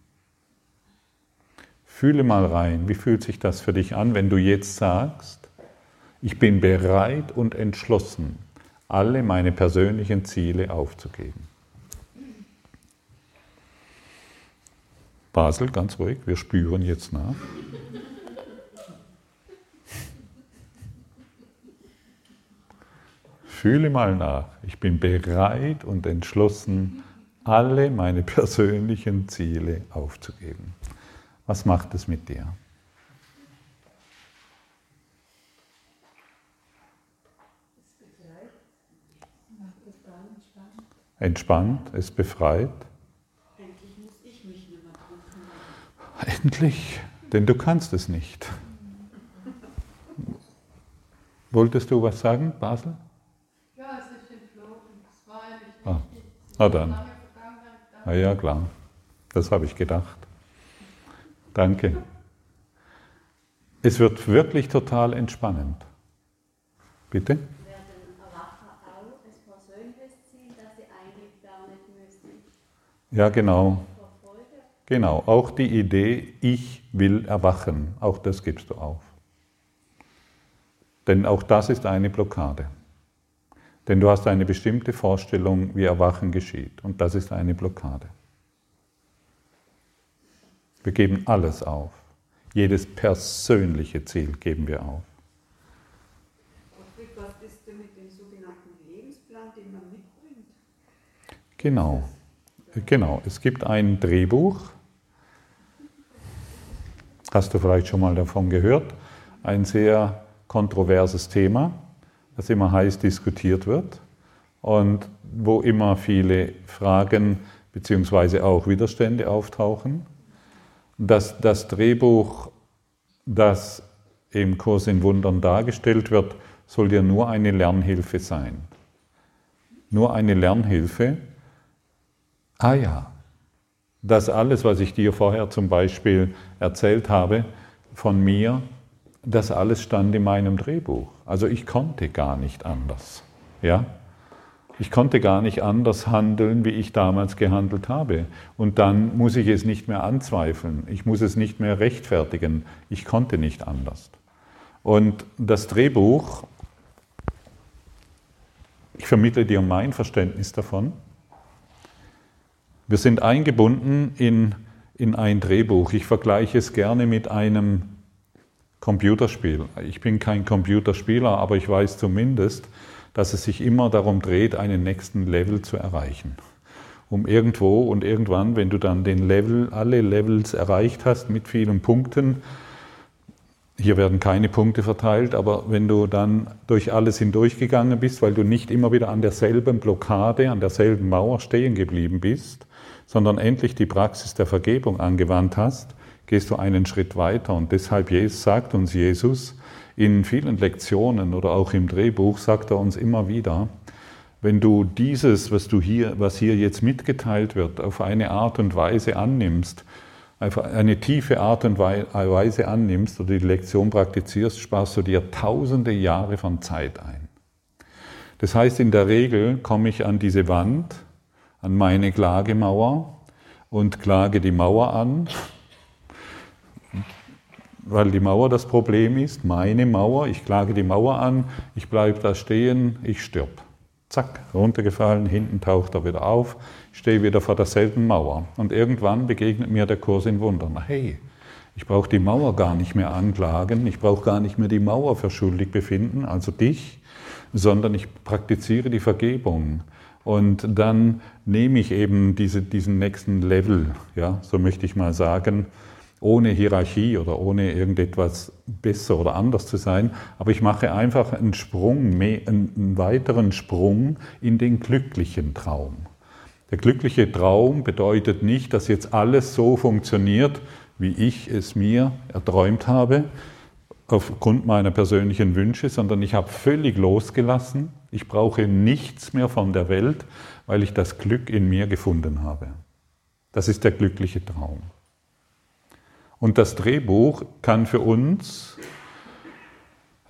Fühle mal rein, wie fühlt sich das für dich an, wenn du jetzt sagst, ich bin bereit und entschlossen, alle meine persönlichen Ziele aufzugeben. Basel, ganz ruhig, wir spüren jetzt nach. Fühle mal nach. Ich bin bereit und entschlossen, alle meine [laughs] persönlichen Ziele aufzugeben. Was macht es mit dir? Entspannt, es befreit. Endlich muss ich mich nicht mehr kümmern. Endlich, denn du kannst es nicht. Wolltest du was sagen, Basel? Ja, es ist entflogen. Es war eigentlich Ah, wichtig. Na dann. Na ja, klar. Das habe ich gedacht. Danke. Es wird wirklich total entspannend. Bitte? Ja, genau. Genau. Auch die Idee, ich will erwachen, auch das gibst du auf. Denn auch das ist eine Blockade. Denn du hast eine bestimmte Vorstellung, wie Erwachen geschieht. Und das ist eine Blockade. Wir geben alles auf. Jedes persönliche Ziel geben wir auf. Was ist denn mit dem sogenannten Lebensplan, den man mitbringt? Genau. Genau. Es gibt ein Drehbuch. Hast du vielleicht schon mal davon gehört? Ein sehr kontroverses Thema, das immer heiß diskutiert wird und wo immer viele Fragen bzw. auch Widerstände auftauchen. Das, das Drehbuch, das im Kurs in Wundern dargestellt wird, soll dir nur eine Lernhilfe sein. Nur eine Lernhilfe. Ah ja, das alles, was ich dir vorher zum Beispiel erzählt habe von mir, das alles stand in meinem Drehbuch. Also ich konnte gar nicht anders. Ja? Ich konnte gar nicht anders handeln, wie ich damals gehandelt habe. Und dann muss ich es nicht mehr anzweifeln. Ich muss es nicht mehr rechtfertigen. Ich konnte nicht anders. Und das Drehbuch, ich vermittle dir mein Verständnis davon. Wir sind eingebunden in, in ein Drehbuch. Ich vergleiche es gerne mit einem Computerspiel. Ich bin kein Computerspieler, aber ich weiß zumindest, dass es sich immer darum dreht, einen nächsten Level zu erreichen. Um irgendwo und irgendwann, wenn du dann den Level, alle Levels erreicht hast mit vielen Punkten, hier werden keine Punkte verteilt, aber wenn du dann durch alles hindurchgegangen bist, weil du nicht immer wieder an derselben Blockade, an derselben Mauer stehen geblieben bist, sondern endlich die Praxis der Vergebung angewandt hast, gehst du einen Schritt weiter. Und deshalb sagt uns Jesus in vielen Lektionen oder auch im Drehbuch, sagt er uns immer wieder, wenn du dieses, was du hier, was hier jetzt mitgeteilt wird, auf eine Art und Weise annimmst, einfach eine tiefe Art und Weise annimmst oder die Lektion praktizierst, sparst du dir tausende Jahre von Zeit ein. Das heißt, in der Regel komme ich an diese Wand, an meine Klagemauer und klage die Mauer an, weil die Mauer das Problem ist, meine Mauer, ich klage die Mauer an, ich bleibe da stehen, ich stirb. Zack, runtergefallen, hinten taucht er wieder auf, stehe wieder vor derselben Mauer. Und irgendwann begegnet mir der Kurs in Wundern. Hey, ich brauche die Mauer gar nicht mehr anklagen, ich brauche gar nicht mehr die Mauer für schuldig befinden, also dich, sondern ich praktiziere die Vergebung. Und dann nehme ich eben diese, diesen nächsten Level, ja, so möchte ich mal sagen, ohne Hierarchie oder ohne irgendetwas besser oder anders zu sein, aber ich mache einfach einen Sprung, einen weiteren Sprung in den glücklichen Traum. Der glückliche Traum bedeutet nicht, dass jetzt alles so funktioniert, wie ich es mir erträumt habe, aufgrund meiner persönlichen Wünsche, sondern ich habe völlig losgelassen. Ich brauche nichts mehr von der Welt, weil ich das Glück in mir gefunden habe. Das ist der glückliche Traum. Und das Drehbuch kann für uns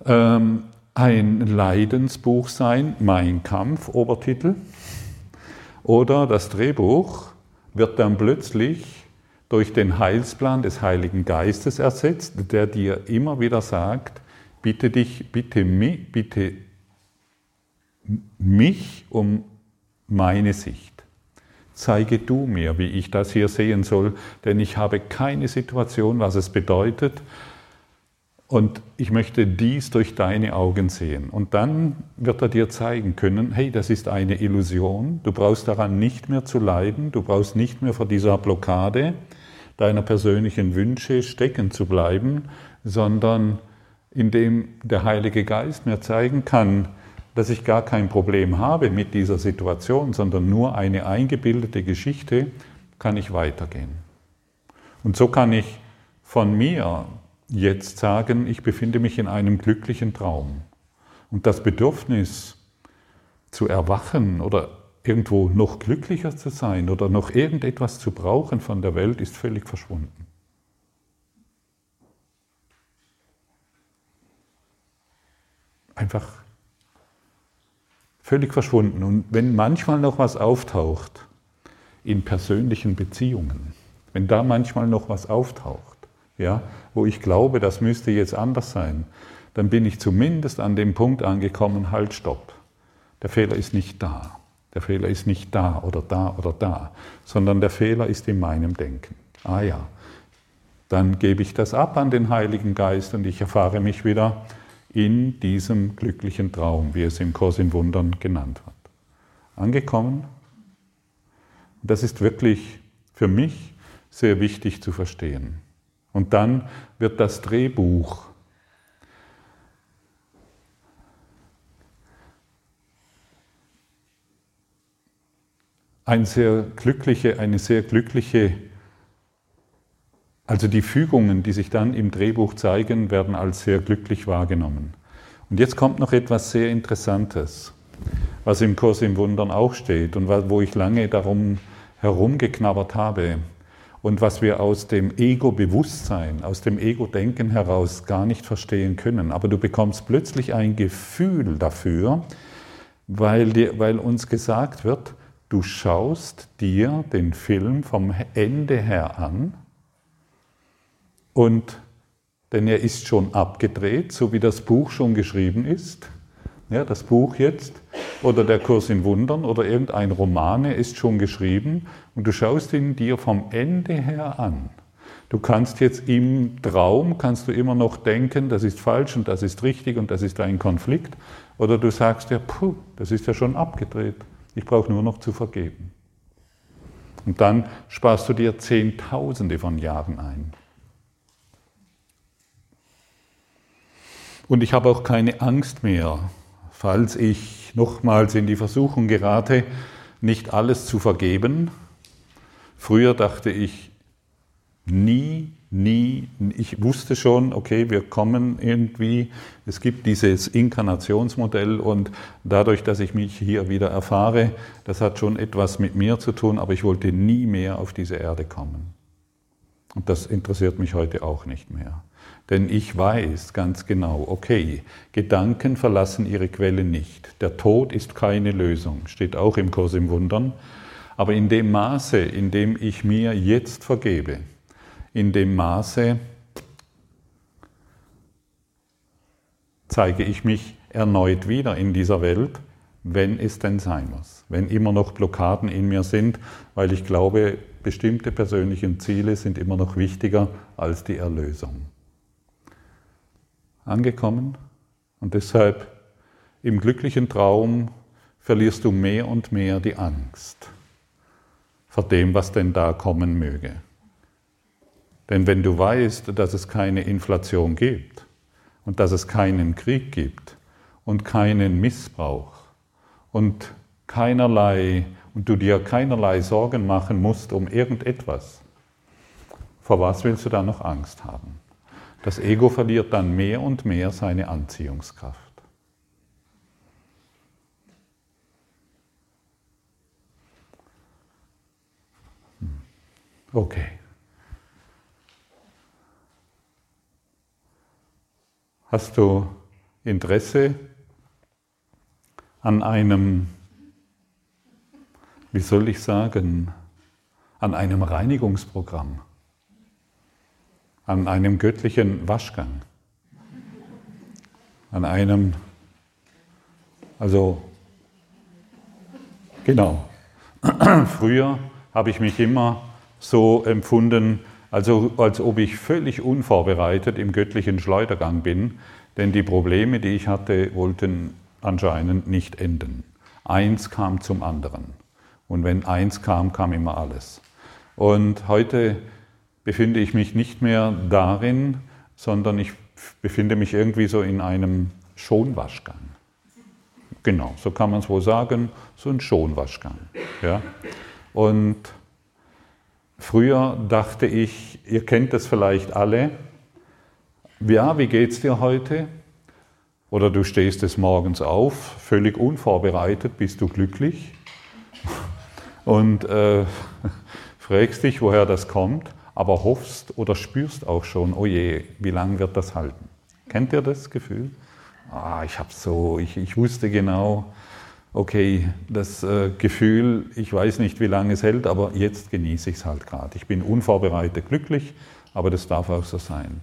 ähm, ein Leidensbuch sein, Mein Kampf, Obertitel. Oder das Drehbuch wird dann plötzlich durch den Heilsplan des Heiligen Geistes ersetzt, der dir immer wieder sagt, bitte dich, bitte mich, bitte mich um meine Sicht. Zeige du mir, wie ich das hier sehen soll, denn ich habe keine Situation, was es bedeutet. Und ich möchte dies durch deine Augen sehen. Und dann wird er dir zeigen können, hey, das ist eine Illusion, du brauchst daran nicht mehr zu leiden, du brauchst nicht mehr vor dieser Blockade deiner persönlichen Wünsche stecken zu bleiben, sondern indem der Heilige Geist mir zeigen kann, dass ich gar kein Problem habe mit dieser Situation, sondern nur eine eingebildete Geschichte, kann ich weitergehen. Und so kann ich von mir jetzt sagen, ich befinde mich in einem glücklichen Traum. Und das Bedürfnis zu erwachen oder irgendwo noch glücklicher zu sein oder noch irgendetwas zu brauchen von der Welt ist völlig verschwunden. Einfach völlig verschwunden. Und wenn manchmal noch was auftaucht in persönlichen Beziehungen, wenn da manchmal noch was auftaucht, ja, wo ich glaube, das müsste jetzt anders sein, dann bin ich zumindest an dem Punkt angekommen, halt, stopp. Der Fehler ist nicht da. Der Fehler ist nicht da oder da oder da, sondern der Fehler ist in meinem Denken. Ah ja, dann gebe ich das ab an den Heiligen Geist und ich erfahre mich wieder in diesem glücklichen Traum, wie es im Kurs in Wundern genannt wird. Angekommen? Das ist wirklich für mich sehr wichtig zu verstehen. Und dann wird das Drehbuch ein sehr glückliche, eine sehr glückliche also die Fügungen, die sich dann im Drehbuch zeigen, werden als sehr glücklich wahrgenommen. Und jetzt kommt noch etwas sehr Interessantes, was im Kurs im Wundern auch steht und wo ich lange darum herumgeknabbert habe und was wir aus dem Ego-Bewusstsein, aus dem Ego-Denken heraus gar nicht verstehen können. Aber du bekommst plötzlich ein Gefühl dafür, weil, dir, weil uns gesagt wird, du schaust dir den Film vom Ende her an und denn er ist schon abgedreht, so wie das Buch schon geschrieben ist. Ja, das Buch jetzt oder der Kurs in Wundern oder irgendein Romane ist schon geschrieben und du schaust ihn dir vom Ende her an. Du kannst jetzt im Traum, kannst du immer noch denken, das ist falsch und das ist richtig und das ist ein Konflikt. Oder du sagst ja, puh, das ist ja schon abgedreht. Ich brauche nur noch zu vergeben. Und dann sparst du dir Zehntausende von Jahren ein. Und ich habe auch keine Angst mehr, falls ich nochmals in die Versuchung gerate, nicht alles zu vergeben. Früher dachte ich nie, nie, ich wusste schon, okay, wir kommen irgendwie, es gibt dieses Inkarnationsmodell und dadurch, dass ich mich hier wieder erfahre, das hat schon etwas mit mir zu tun, aber ich wollte nie mehr auf diese Erde kommen. Und das interessiert mich heute auch nicht mehr. Denn ich weiß ganz genau, okay, Gedanken verlassen ihre Quelle nicht. Der Tod ist keine Lösung, steht auch im Kurs im Wundern. Aber in dem Maße, in dem ich mir jetzt vergebe, in dem Maße zeige ich mich erneut wieder in dieser Welt, wenn es denn sein muss. Wenn immer noch Blockaden in mir sind, weil ich glaube, bestimmte persönliche Ziele sind immer noch wichtiger als die Erlösung angekommen und deshalb im glücklichen Traum verlierst du mehr und mehr die Angst vor dem, was denn da kommen möge. Denn wenn du weißt, dass es keine Inflation gibt und dass es keinen Krieg gibt und keinen Missbrauch und keinerlei und du dir keinerlei Sorgen machen musst um irgendetwas, vor was willst du da noch Angst haben? Das Ego verliert dann mehr und mehr seine Anziehungskraft. Hm. Okay. Hast du Interesse an einem, wie soll ich sagen, an einem Reinigungsprogramm? An einem göttlichen Waschgang, an einem, also genau, [clears throat] früher habe ich mich immer so empfunden, also als ob ich völlig unvorbereitet im göttlichen Schleudergang bin, denn die Probleme, die ich hatte, wollten anscheinend nicht enden. Eins kam zum anderen. Und wenn eins kam, kam immer alles. Und heute befinde ich mich nicht mehr darin, sondern ich befinde mich irgendwie so in einem Schonwaschgang. Genau, so kann man es wohl sagen, so ein Schonwaschgang. Ja? Und früher dachte ich, ihr kennt das vielleicht alle, ja, wie geht's dir heute? Oder du stehst des Morgens auf, völlig unvorbereitet, bist du glücklich und äh, [laughs] fragst dich, woher das kommt, aber hoffst oder spürst auch schon, oh je, wie lange wird das halten? Kennt ihr das Gefühl? Ah, ich habe so, ich, ich wusste genau, okay, das äh, Gefühl, ich weiß nicht, wie lange es hält, aber jetzt genieße ich es halt gerade. Ich bin unvorbereitet glücklich, aber das darf auch so sein.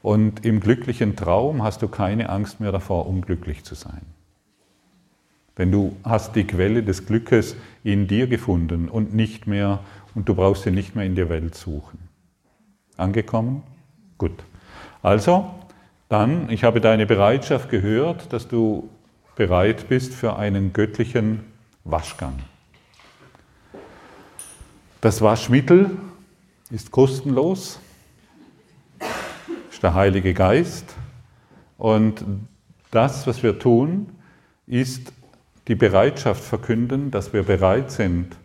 Und im glücklichen Traum hast du keine Angst mehr davor, unglücklich zu sein. Denn du hast die Quelle des Glückes in dir gefunden und nicht mehr, und du brauchst sie nicht mehr in der Welt suchen. Angekommen? Gut. Also, dann, ich habe deine Bereitschaft gehört, dass du bereit bist für einen göttlichen Waschgang. Das Waschmittel ist kostenlos ist der Heilige Geist. Und das, was wir tun, ist die Bereitschaft verkünden, dass wir bereit sind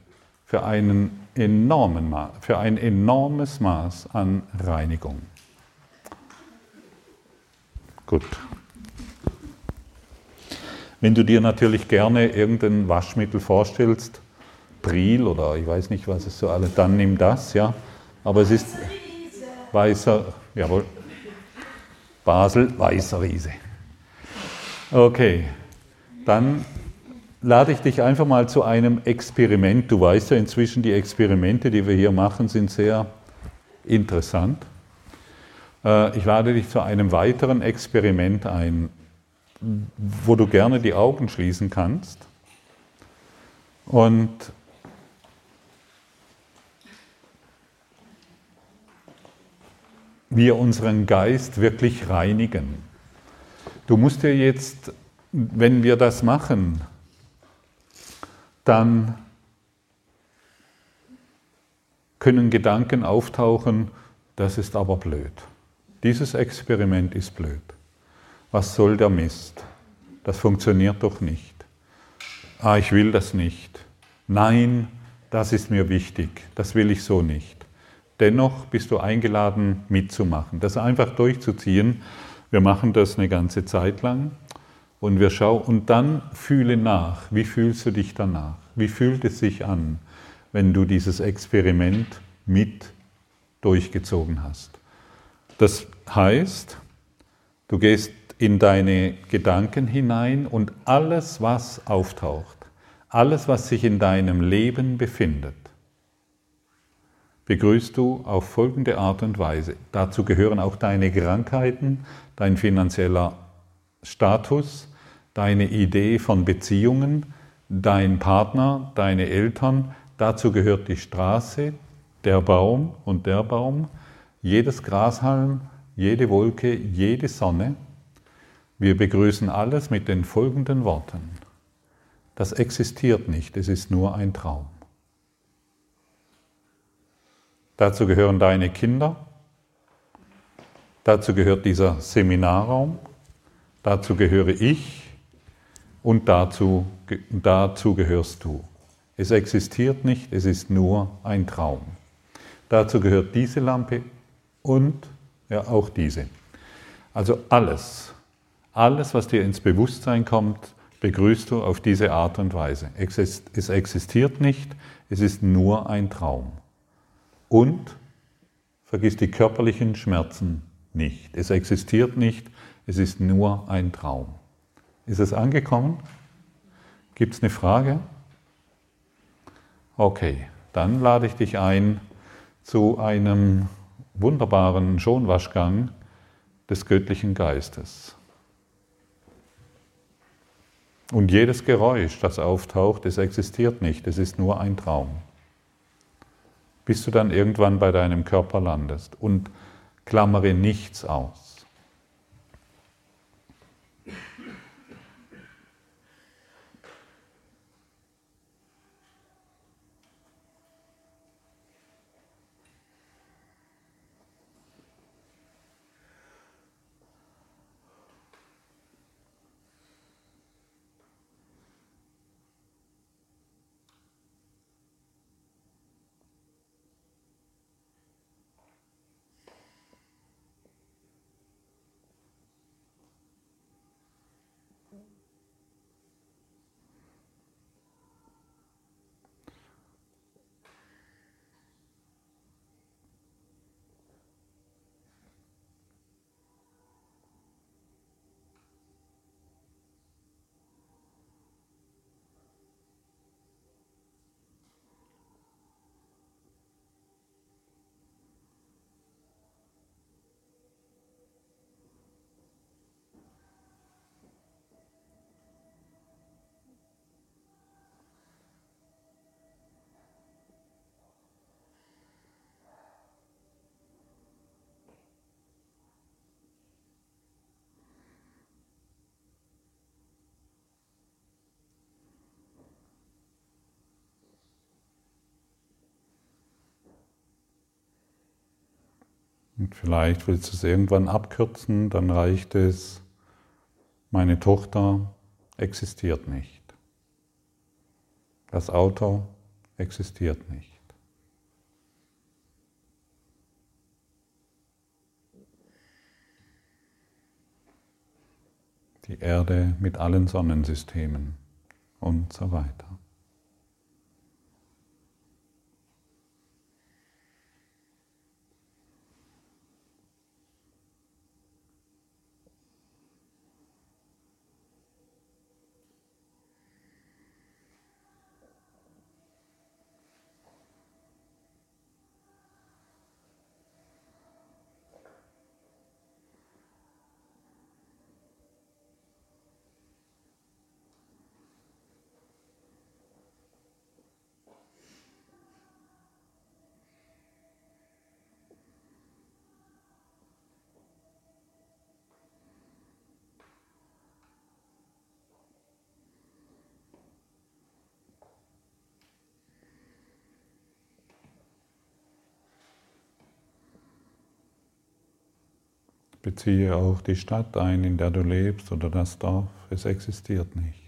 für, einen enormen, für ein enormes Maß an Reinigung. Gut. Wenn du dir natürlich gerne irgendein Waschmittel vorstellst, Bril oder ich weiß nicht, was es so alles, dann nimm das, ja. Aber es ist weißer, jawohl, Basel, Weißer Riese. Okay, dann lade ich dich einfach mal zu einem Experiment. Du weißt ja inzwischen, die Experimente, die wir hier machen, sind sehr interessant. Äh, ich lade dich zu einem weiteren Experiment ein, wo du gerne die Augen schließen kannst. Und wir unseren Geist wirklich reinigen. Du musst dir jetzt, wenn wir das machen, dann können Gedanken auftauchen, das ist aber blöd. Dieses Experiment ist blöd. Was soll der Mist? Das funktioniert doch nicht. Ah, ich will das nicht. Nein, das ist mir wichtig. Das will ich so nicht. Dennoch bist du eingeladen, mitzumachen, das einfach durchzuziehen. Wir machen das eine ganze Zeit lang und wir schauen und dann fühle nach. Wie fühlst du dich danach? Wie fühlt es sich an, wenn du dieses Experiment mit durchgezogen hast? Das heißt, du gehst in deine Gedanken hinein und alles, was auftaucht, alles, was sich in deinem Leben befindet, begrüßt du auf folgende Art und Weise. Dazu gehören auch deine Krankheiten, dein finanzieller Status, deine Idee von Beziehungen, dein Partner, deine Eltern. Dazu gehört die Straße, der Baum und der Baum, jedes Grashalm, jede Wolke, jede Sonne. Wir begrüßen alles mit den folgenden Worten. Das existiert nicht, es ist nur ein Traum. Dazu gehören deine Kinder, dazu gehört dieser Seminarraum, dazu gehöre ich und dazu, dazu gehörst du. Es existiert nicht, es ist nur ein Traum. Dazu gehört diese Lampe und ja auch diese. Also alles, alles, was dir ins Bewusstsein kommt, begrüßt du auf diese Art und Weise. Es existiert nicht, es ist nur ein Traum. Und vergiss die körperlichen Schmerzen nicht. Es existiert nicht, es ist nur ein Traum. Ist es angekommen? Gibt es eine Frage? Okay, dann lade ich dich ein zu einem wunderbaren Schonwaschgang des göttlichen Geistes. Und jedes Geräusch, das auftaucht, es existiert nicht, es ist nur ein Traum. bis du dann irgendwann bei deinem Körper landest und klammere nichts aus. Und vielleicht willst du es irgendwann abkürzen, dann reicht es, meine Tochter existiert nicht. Das Auto existiert nicht. Die Erde mit allen Sonnensystemen und so weiter. Beziehe auch die Stadt ein, in der du lebst oder das Dorf. Es existiert nicht.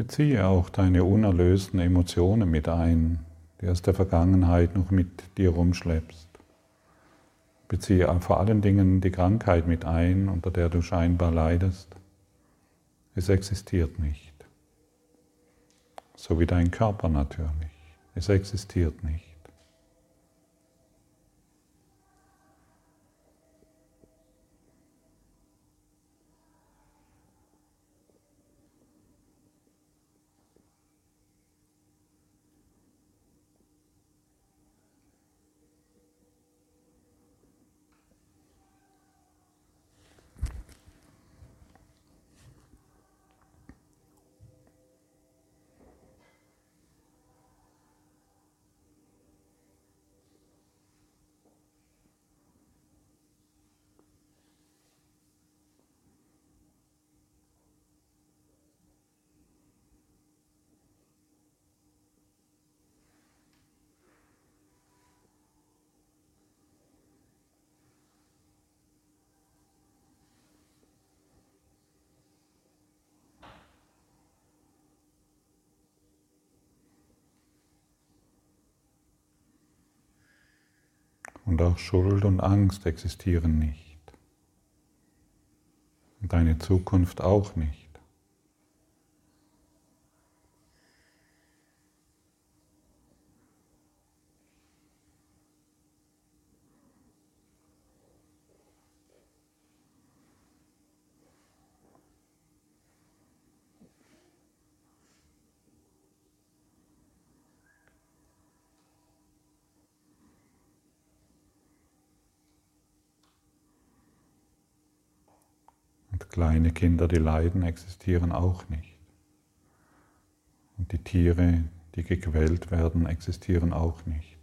Beziehe auch deine unerlösten Emotionen mit ein, die aus der Vergangenheit noch mit dir rumschleppst. Beziehe vor allen Dingen die Krankheit mit ein, unter der du scheinbar leidest. Es existiert nicht. So wie dein Körper natürlich. Es existiert nicht. Auch Schuld und Angst existieren nicht. Deine Zukunft auch nicht. Kleine Kinder, die leiden, existieren auch nicht. Und die Tiere, die gequält werden, existieren auch nicht.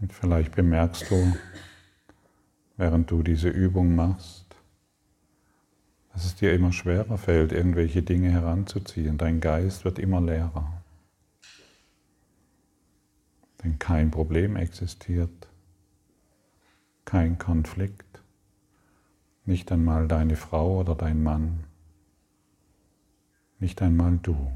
Und vielleicht bemerkst du, während du diese Übung machst, dass es dir immer schwerer fällt, irgendwelche Dinge heranzuziehen. Dein Geist wird immer leerer. Denn kein Problem existiert, kein Konflikt, nicht einmal deine Frau oder dein Mann, nicht einmal du.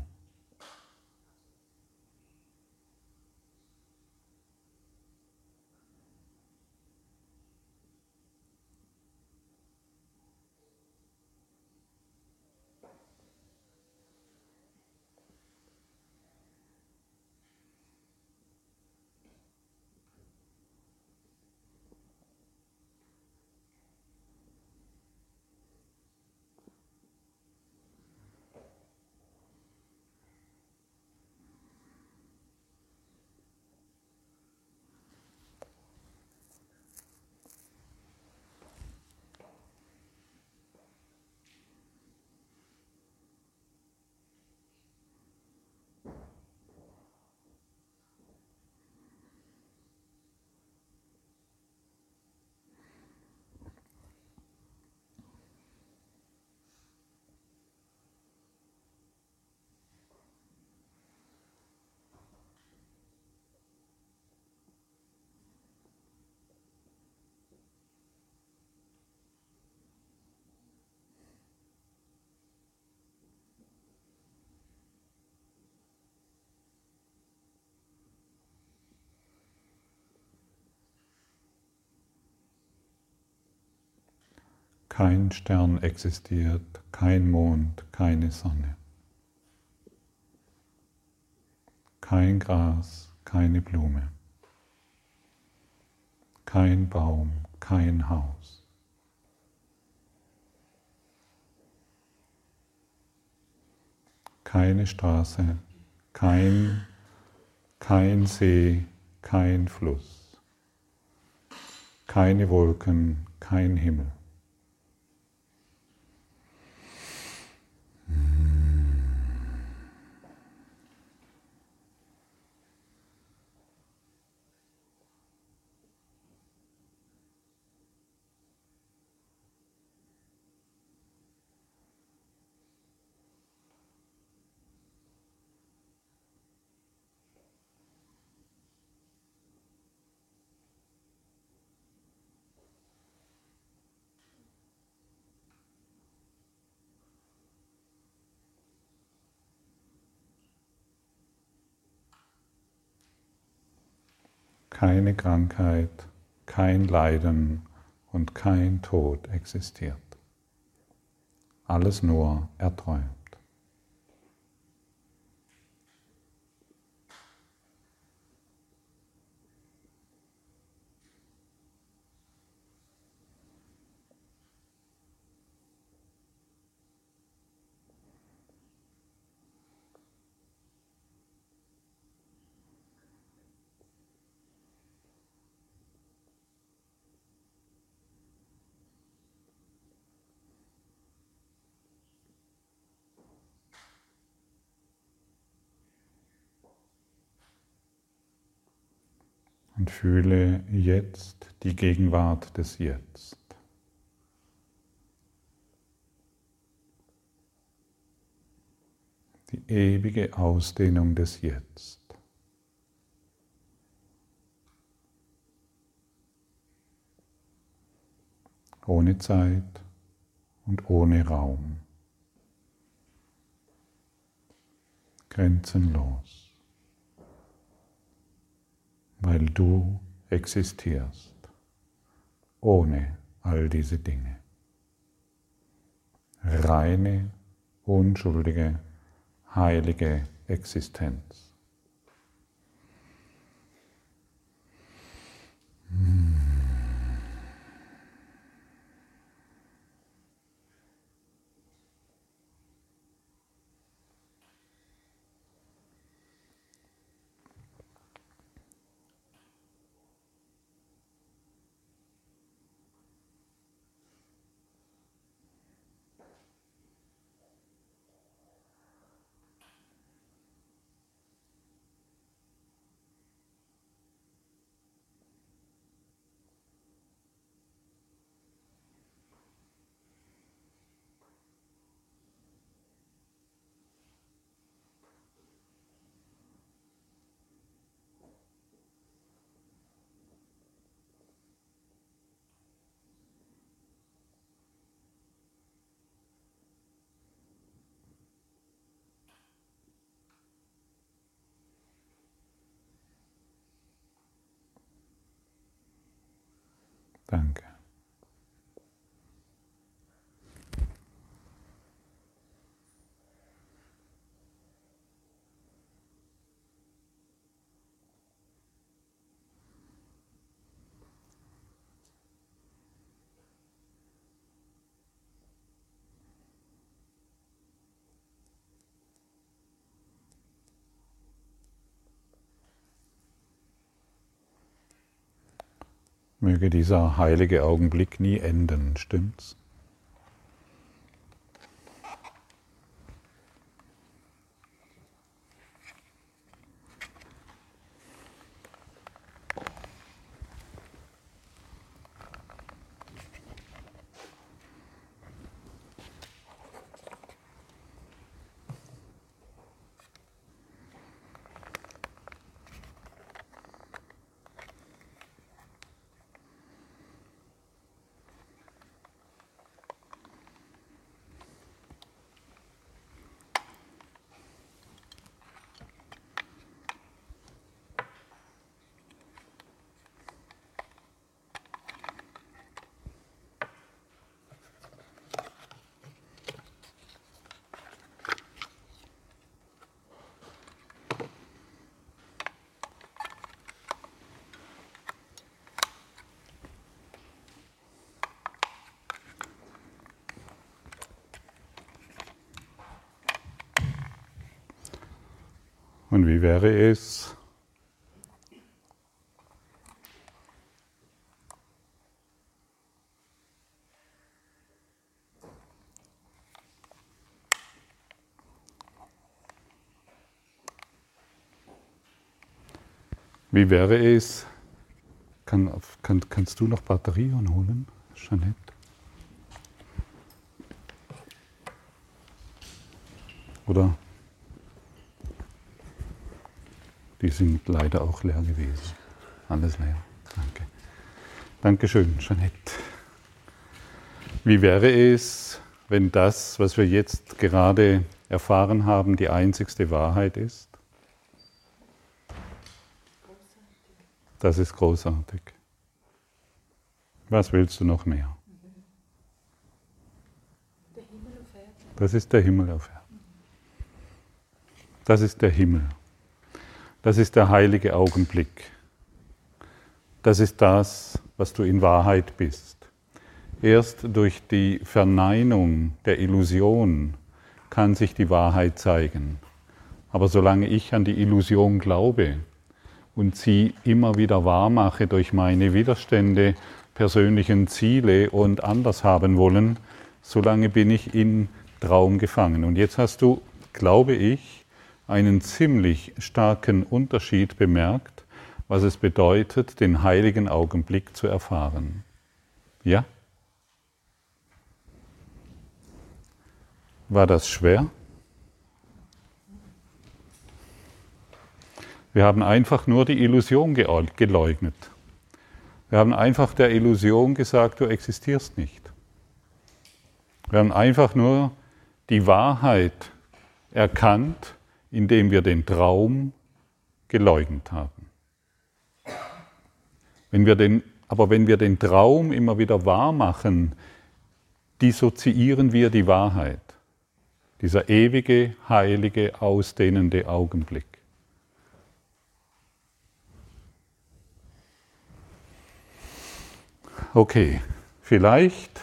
Kein Stern existiert, kein Mond, keine Sonne. Kein Gras, keine Blume. Kein Baum, kein Haus. Keine Straße, kein, kein See, kein Fluss, keine Wolken, kein Himmel. Keine Krankheit, kein Leiden und kein Tod existiert. Alles nur erträumt. Und fühle jetzt die Gegenwart des Jetzt. Die ewige Ausdehnung des Jetzt. Ohne Zeit und ohne Raum. Grenzenlos weil du existierst ohne all diese Dinge. Reine, unschuldige, heilige Existenz. Hm. Danke. Möge dieser heilige Augenblick nie enden, stimmt's? Wie wäre es, Wie wäre es, kann, kann, kannst du noch Batterien holen, Jeanette? Oder? Die sind leider auch leer gewesen. Alles leer. Danke. Dankeschön, Jeanette. Wie wäre es, wenn das, was wir jetzt gerade erfahren haben, die einzigste Wahrheit ist? Das ist großartig. Was willst du noch mehr? Das ist der Himmel auf Erden. Das ist der Himmel. Das ist der heilige Augenblick. Das ist das, was du in Wahrheit bist. Erst durch die Verneinung der Illusion kann sich die Wahrheit zeigen. Aber solange ich an die Illusion glaube, und sie immer wieder wahr mache durch meine Widerstände, persönlichen Ziele und anders haben wollen, solange bin ich in Traum gefangen. Und jetzt hast du, glaube ich, einen ziemlich starken Unterschied bemerkt, was es bedeutet, den heiligen Augenblick zu erfahren. Ja? War das schwer? Wir haben einfach nur die Illusion geleugnet. Wir haben einfach der Illusion gesagt, du existierst nicht. Wir haben einfach nur die Wahrheit erkannt, indem wir den Traum geleugnet haben. Wenn wir den, aber wenn wir den Traum immer wieder wahr machen, dissoziieren wir die Wahrheit. Dieser ewige, heilige, ausdehnende Augenblick. Okay, vielleicht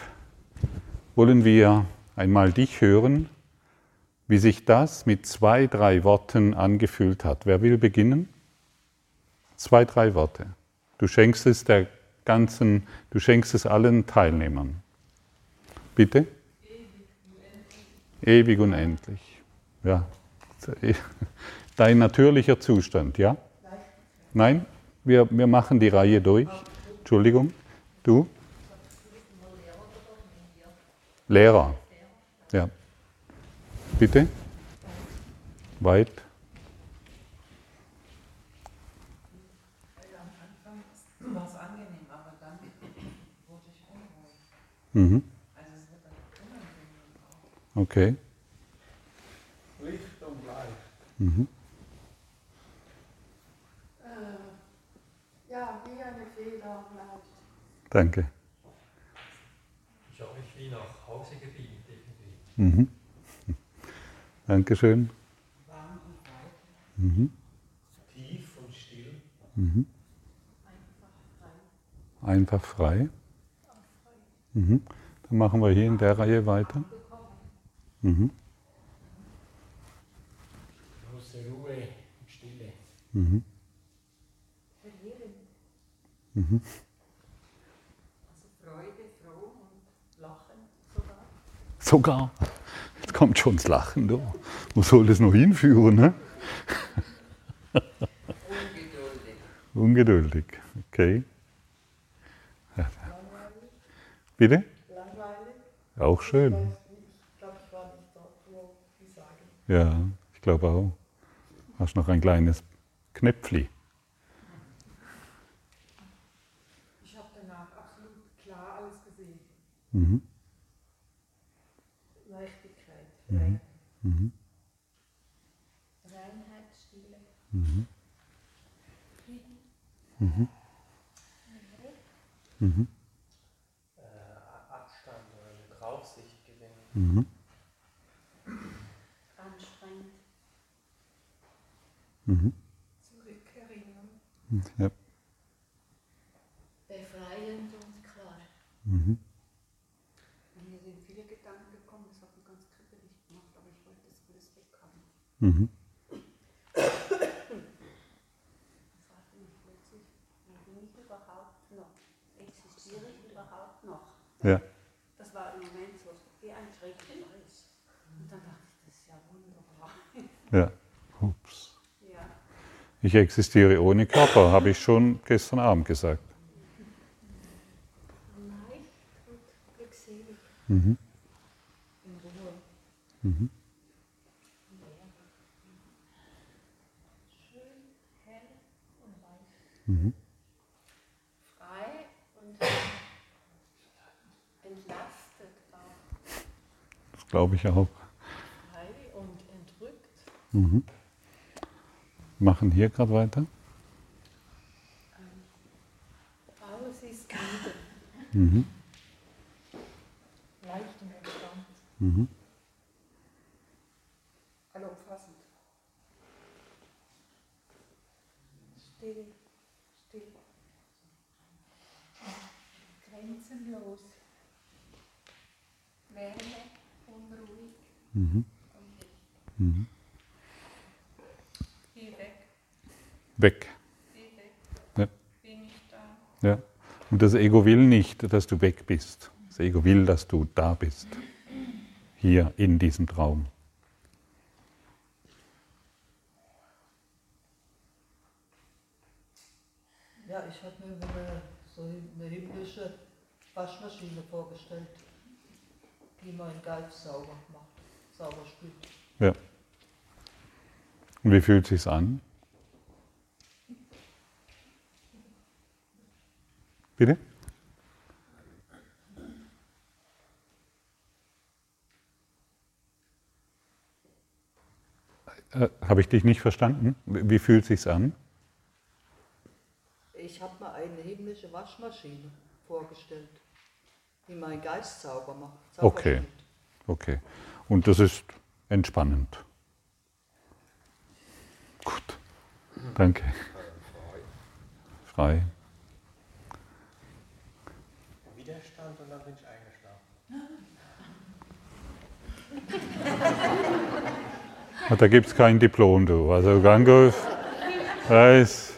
wollen wir einmal dich hören, wie sich das mit zwei, drei Worten angefühlt hat. Wer will beginnen? Zwei, drei Worte. Du schenkst es der ganzen, du schenkst es allen Teilnehmern. Bitte? Ewig unendlich. Ja. Dein natürlicher Zustand, ja? Nein? Wir, wir machen die Reihe durch. Entschuldigung. Du? Lehrer. Ja. Bitte? Weit? war es angenehm, aber dann wurde ich unruhig. Mhm. Also es wird dann unangenehm auch. Okay. Licht und Leid. Mhm. Äh, ja, wie eine Feder bleibt. Danke. Ich habe mich wie nach Hause gebeamt irgendwie. Mhm. Dankeschön. Warm und weit, Mhm. tief und still. Mhm. Einfach frei. Mhm. Dann machen wir hier in der Reihe weiter. Mhm. Große Ruhe und Stille. Mhm. Mhm. Also Freude, froh und Lachen sogar. Sogar. Kommt schon das Lachen. Da. Wo soll das noch hinführen? Ne? Ungeduldig. Ungeduldig. Okay. Ja. Bitte? Langweilig. Auch schön. Ich glaube, ich war nicht dort, wo die sagen. Ja, ich glaube auch. Hast noch ein kleines Knöpfli. Ich habe danach absolut klar alles gesehen. Mhm. Mhm. Mhm. Reinheit, Stille. Mhm. Mhm. Mhm. Äh, Abstand oder eine Draufsicht gewinnen. Mhm. Anstrengend. Mhm. Zurückerinnern. Ja. Befreiend und klar. Mhm. Mhm. Ja. Das war im Moment so wie ein Schritt Neues. Und dann dachte ich, das ist ja wunderbar. Ja, ups. Ja. Ich existiere ohne Körper, habe ich schon gestern Abend gesagt. Leicht und glückselig. Mhm. In Ruhe. Mhm. Mhm. Frei und entlastet auch. Das glaube ich auch. Frei und entrückt. Mhm. Machen hier gerade weiter. Alles ist müde. Mhm. Leicht und entspannt. Mhm. Allumfassend. Still, still. Grenzenlos. Wärme, unruhig. Mhm. Mhm. Geh weg, Weg. geh weg. Ja. Bin nicht da. Ja. Und das Ego will nicht, dass du weg bist. Das Ego will, dass du da bist. Hier in diesem Traum. Ja, ich habe mir eine, so eine himmlische Waschmaschine vorgestellt, die meinen Geist sauber macht, sauber spült. Ja. Und wie fühlt sich's an? Bitte? Äh, Habe ich dich nicht verstanden? Wie fühlt sich's an? Ich habe mir eine himmlische Waschmaschine vorgestellt, die meinen Geist sauber macht. Sauber Okay. Okay. Und das ist entspannend. Gut. Danke. Frei. Widerstand und dann bin ich eingeschlafen. Ah, Da gibt es kein Diplom, du. Also Gangolf, noch.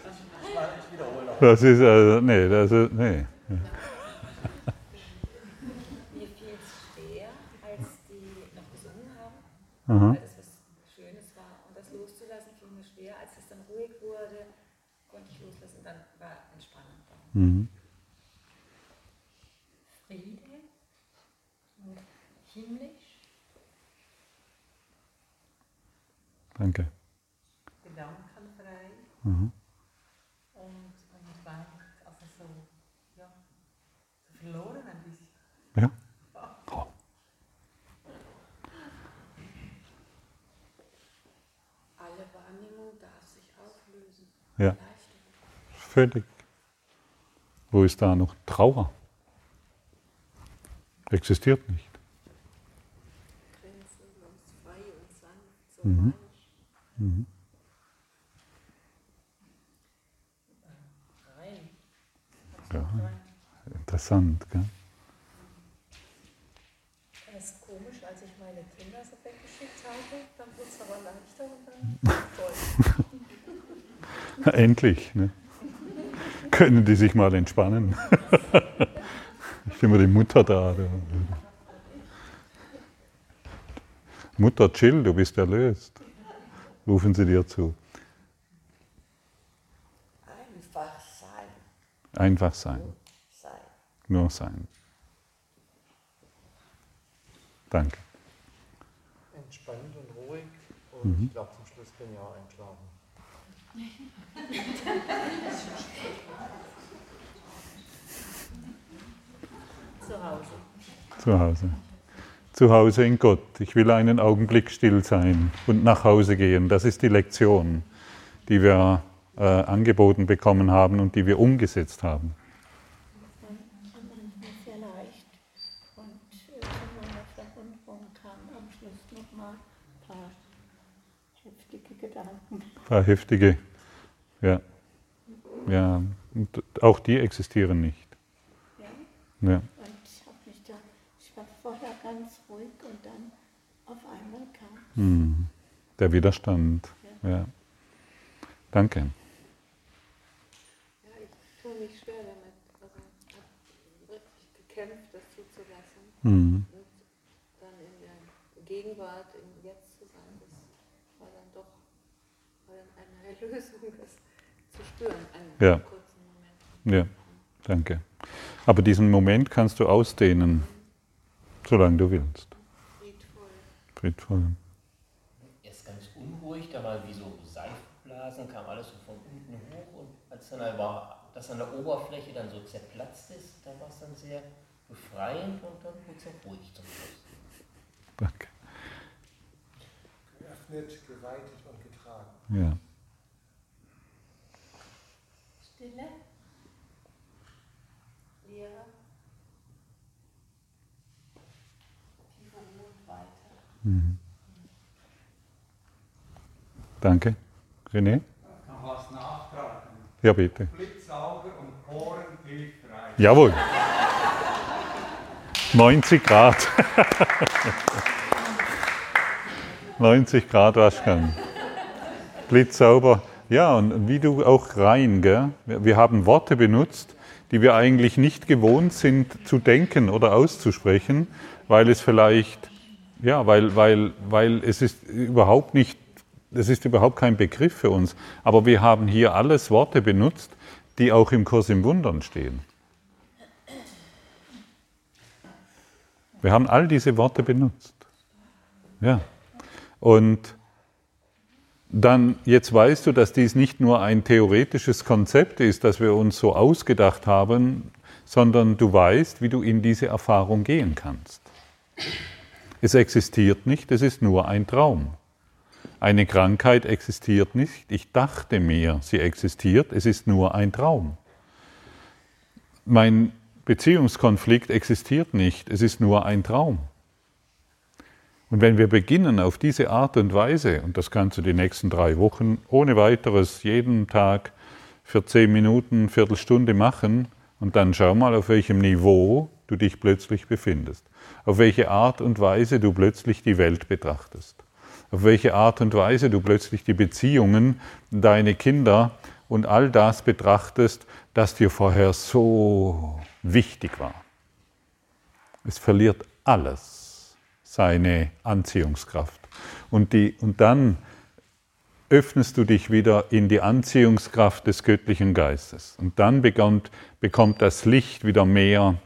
das ist, also, nee, das ist, nee. Mir fiel es schwer, als die noch gesungen haben, Aha. weil das was Schönes war. Und das loszulassen fiel mir schwer. Als es dann ruhig wurde, konnte ich loslassen. Dann war Entspannung da. Mhm. Friede und himmlisch. Danke. Gedankenfrei Mhm. und, und weit, also so, ja, so verloren ein bisschen. Ja? Oh. Alle Wahrnehmung darf sich auflösen. Ja, völlig. Wo ist da noch Trauer? Existiert nicht. Mhm. Mhm. Ja, interessant. Gell? Das ist komisch, als ich meine Kinder so weggeschickt habe, dann wurde es aber leichter und dann [laughs] toll. [laughs] Endlich. Ne? Können die sich mal entspannen? [laughs] ist immer die Mutter da. Mutter, chill, du bist erlöst. Rufen sie dir zu. Einfach sein. Einfach sein, Sein. nur sein. Danke. Entspannt und ruhig. Und ich glaube, zum Schluss bin ich auch eingeschlafen. Zu Hause. Zu Hause. Zu Hause in Gott. Ich will einen Augenblick still sein und nach Hause gehen. Das ist die Lektion, die wir äh, angeboten bekommen haben und die wir umgesetzt haben. Und äh, ein paar heftige Gedanken. Ein paar heftige. Ja. Ja. Und auch die existieren nicht. Ja? Ja. Und ich habe mich da, ich war vorher ganz ruhig und dann auf einmal kam. Hm. Der Widerstand. Ja. Danke. Ja, ich tue mich schwer damit. Also ich habe wirklich gekämpft, das zuzulassen. Hm. Und dann in der Gegenwart, im Jetzt zu sein, das war dann doch war dann eine Erlösung, spüren, Ja. kurzen Moment. Ja, danke. Aber diesen Moment kannst du ausdehnen, solange du willst. Friedvoll. Friedvoll. Erst ganz unruhig, da war wie so Seifenblasen, kam alles so von unten hoch und als dann aber das an der Oberfläche dann so zerplatzt ist, da war es dann sehr befreiend und dann wurde es auch ruhig zum Schluss. Danke. Geöffnet, geweitet und getragen. Ja. Stille. Leere. Tiefe Ruhe und weiter. Mhm. Danke. René? Noch was nachtragen. Ja, bitte. Blitzauge und Ohren hilfreich. Jawohl. 90 Grad. [laughs] 90 Grad Waschgang. Blitzsauber. Ja, und wie du auch rein, gell? Wir wir haben Worte benutzt, die wir eigentlich nicht gewohnt sind zu denken oder auszusprechen, weil es vielleicht, ja, weil, weil, weil es ist überhaupt nicht, es ist überhaupt kein Begriff für uns. Aber wir haben hier alles Worte benutzt, die auch im Kurs im Wundern stehen. Wir haben all diese Worte benutzt. Ja. Und dann, jetzt weißt du, dass dies nicht nur ein theoretisches Konzept ist, das wir uns so ausgedacht haben, sondern du weißt, wie du in diese Erfahrung gehen kannst. Es existiert nicht, es ist nur ein Traum. Eine Krankheit existiert nicht, ich dachte mir, sie existiert, es ist nur ein Traum. Mein Beziehungskonflikt existiert nicht, es ist nur ein Traum. Und wenn wir beginnen auf diese Art und Weise, und das kannst du die nächsten drei Wochen ohne weiteres jeden Tag für zehn Minuten, Viertelstunde machen, und dann schau mal, auf welchem Niveau du dich plötzlich befindest, auf welche Art und Weise du plötzlich die Welt betrachtest, auf welche Art und Weise du plötzlich die Beziehungen, deine Kinder und all das betrachtest, das dir vorher so wichtig war. Es verliert alles seine Anziehungskraft. Und, die, und dann öffnest du dich wieder in die Anziehungskraft des göttlichen Geistes. Und dann bekommt, bekommt das Licht wieder mehr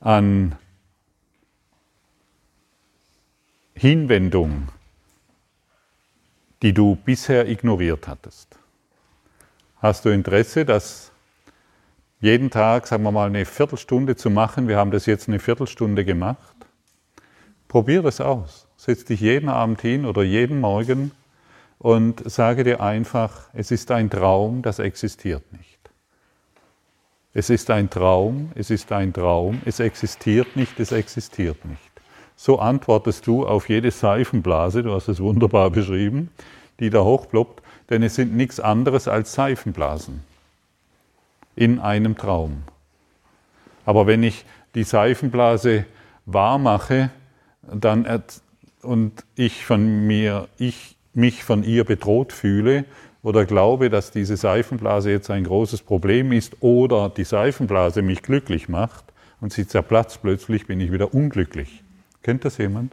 an Hinwendung, die du bisher ignoriert hattest. Hast du Interesse, das jeden Tag, sagen wir mal, eine Viertelstunde zu machen? Wir haben das jetzt eine Viertelstunde gemacht. Probier es aus. Setz dich jeden Abend hin oder jeden Morgen und sage dir einfach, es ist ein Traum, das existiert nicht. Es ist ein Traum, es ist ein Traum, es existiert nicht, es existiert nicht. So antwortest du auf jede Seifenblase, du hast es wunderbar beschrieben, die da hochploppt, denn es sind nichts anderes als Seifenblasen in einem Traum. Aber wenn ich die Seifenblase wahr mache, dann und ich von mir, ich mich von ihr bedroht fühle oder glaube, dass diese Seifenblase jetzt ein großes Problem ist oder die Seifenblase mich glücklich macht und sie zerplatzt plötzlich, bin ich wieder unglücklich. Kennt das jemand?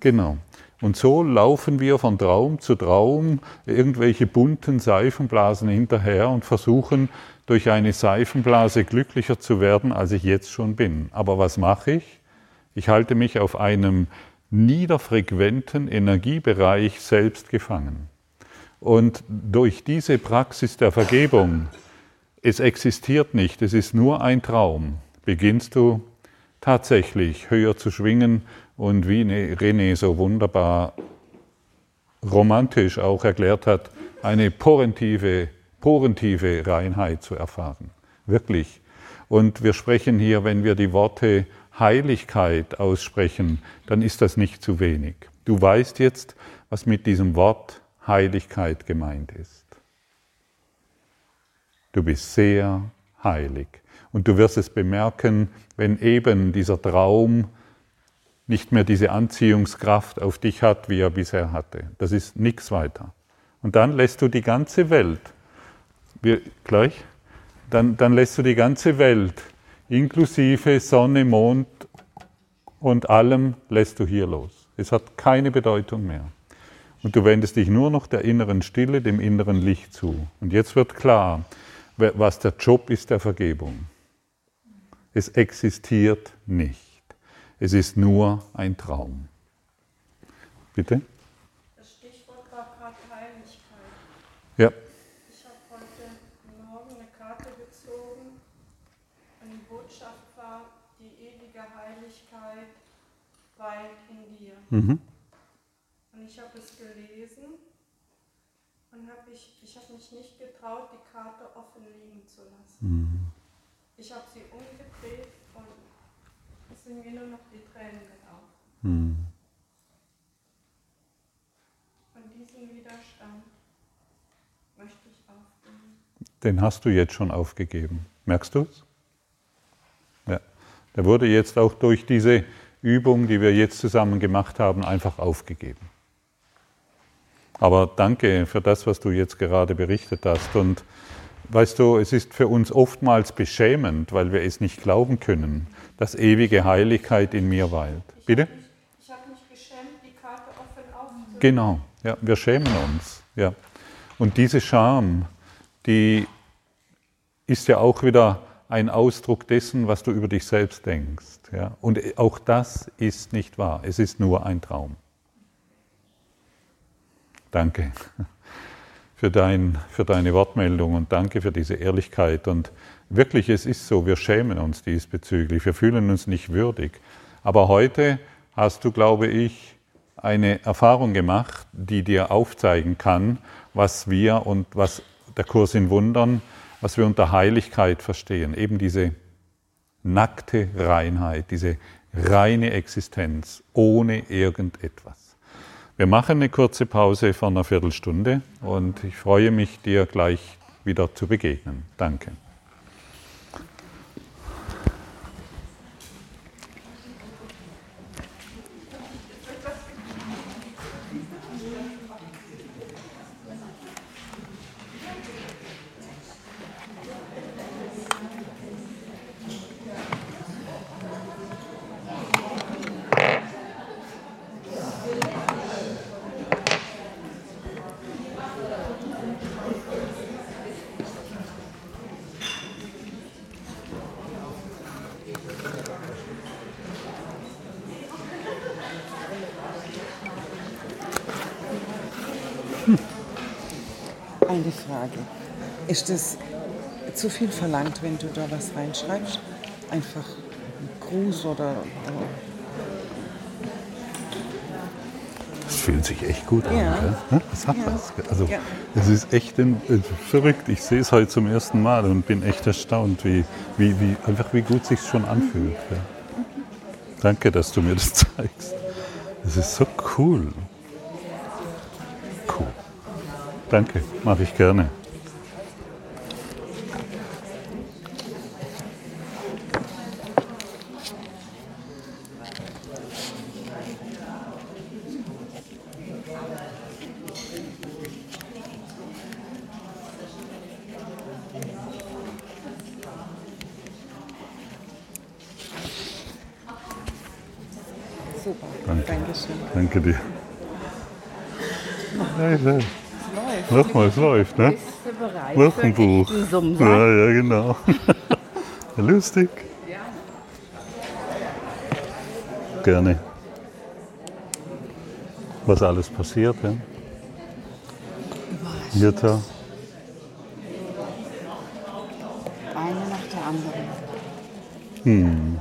Genau. Und so laufen wir von Traum zu Traum, irgendwelche bunten Seifenblasen hinterher und versuchen durch eine Seifenblase glücklicher zu werden, als ich jetzt schon bin. Aber was mache ich? Ich halte mich auf einem niederfrequenten Energiebereich selbst gefangen. Und durch diese Praxis der Vergebung, es existiert nicht, es ist nur ein Traum, beginnst du tatsächlich höher zu schwingen und wie René so wunderbar romantisch auch erklärt hat, eine porentive, porentive Reinheit zu erfahren. Wirklich. Und wir sprechen hier, wenn wir die Worte Heiligkeit aussprechen, dann ist das nicht zu wenig. Du weißt jetzt, was mit diesem Wort Heiligkeit gemeint ist. Du bist sehr heilig. Und du wirst es bemerken, wenn eben dieser Traum nicht mehr diese Anziehungskraft auf dich hat, wie er bisher hatte. Das ist nichts weiter. Und dann lässt du die ganze Welt, wir, gleich, dann, dann lässt du die ganze Welt, inklusive Sonne, Mond und allem, lässt du hier los. Es hat keine Bedeutung mehr. Und du wendest dich nur noch der inneren Stille, dem inneren Licht zu. Und jetzt wird klar, was der Job ist der Vergebung. Es existiert nicht. Es ist nur ein Traum. Bitte? Das Stichwort war gerade Heiligkeit. Ja. Ich habe heute Morgen eine Karte gezogen und die Botschaft war, die ewige Heiligkeit weilt in dir. Mhm. Und ich habe es gelesen und hab ich, ich habe mich nicht getraut, die Karte offen liegen zu lassen. Mhm. Ich habe sie umgedreht und es sind mir nur noch die Tränen gelaufen. Mhm. Und diesen Widerstand möchte ich aufgeben. Den hast du jetzt schon aufgegeben. Merkst du es? Ja. Der wurde jetzt auch durch diese Übung, die wir jetzt zusammen gemacht haben, einfach aufgegeben. Aber danke für das, was du jetzt gerade berichtet hast. Und weißt du, es ist für uns oftmals beschämend, weil wir es nicht glauben können, dass ewige Heiligkeit in mir weilt. Bitte? Ich habe mich geschämt, die Karte offen aufzunehmen. Genau, ja, wir schämen uns. Ja. Und diese Scham, die ist ja auch wieder ein Ausdruck dessen, was du über dich selbst denkst. Ja. Und auch das ist nicht wahr, es ist nur ein Traum. Danke für, dein, für deine Wortmeldung und danke für diese Ehrlichkeit. Und wirklich, es ist so, wir schämen uns diesbezüglich, wir fühlen uns nicht würdig. Aber heute hast du, glaube ich, eine Erfahrung gemacht, die dir aufzeigen kann, was wir und was der Kurs in Wundern, was wir unter Heiligkeit verstehen. Eben diese nackte Reinheit, diese reine Existenz ohne irgendetwas. Wir machen eine kurze Pause von einer Viertelstunde und ich freue mich, dir gleich wieder zu begegnen. Danke. Eine Frage. Ist es zu viel verlangt, wenn du da was reinschreibst? Einfach ein Gruß oder. Das fühlt sich echt gut an. Ja. Gell? Das hat Ja. was. Also, Ja. Es ist echt ein, äh, verrückt. Ich sehe es heute zum ersten Mal und bin echt erstaunt, wie, wie, wie, einfach wie gut sich schon anfühlt. Ja. Danke, dass du mir das [laughs] zeigst. Das ist so. Cool. Danke, mache ich gerne. super. Danke. Dankeschön. Danke dir. Ja, ja. Läuft. Nochmal, es läuft, ne? Wochenbuch. Ja, ja, genau. [laughs] Lustig. Gerne. Was alles passiert, ja? Jutta, Eine nach der anderen. hm.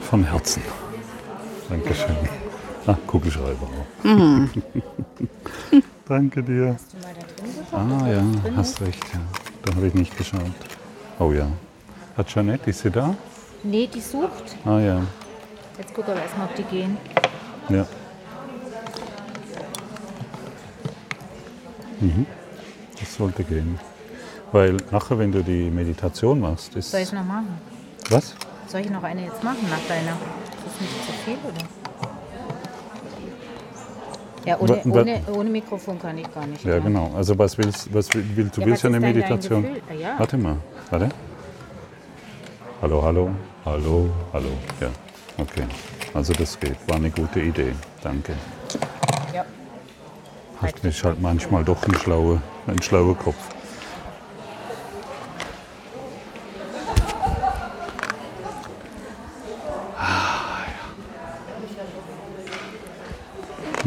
Von Herzen. Dankeschön. Ah, Kugelschreiber auch. Mhm. [laughs] Danke dir. Hast du mal da drin Ah ja, hast recht, ja. Da habe ich nicht geschaut. Oh ja. Hat Jeanette, ist sie da? Nee, die sucht. Ah ja. Jetzt gucken wir erstmal, ob die gehen. Ja. Mhm. Das sollte gehen. Weil nachher, wenn du die Meditation machst, ist. Soll ich noch machen? Was? Soll ich noch eine jetzt machen nach deiner? Ist das nicht zu viel, oder? Ja, ohne, ohne, ohne Mikrofon kann ich gar nicht. Ja, genau. Also was willst, was will, willst du? Ja, willst ja eine Meditation? Ah, ja. Warte mal. Warte. Hallo, hallo, hallo, hallo. Ja. Okay, also das geht. War eine gute Idee. Danke. Ja. Hat mich halt manchmal doch ein schlauer, ein schlauer Kopf.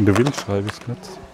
Wenn du schreibe ich es kurz.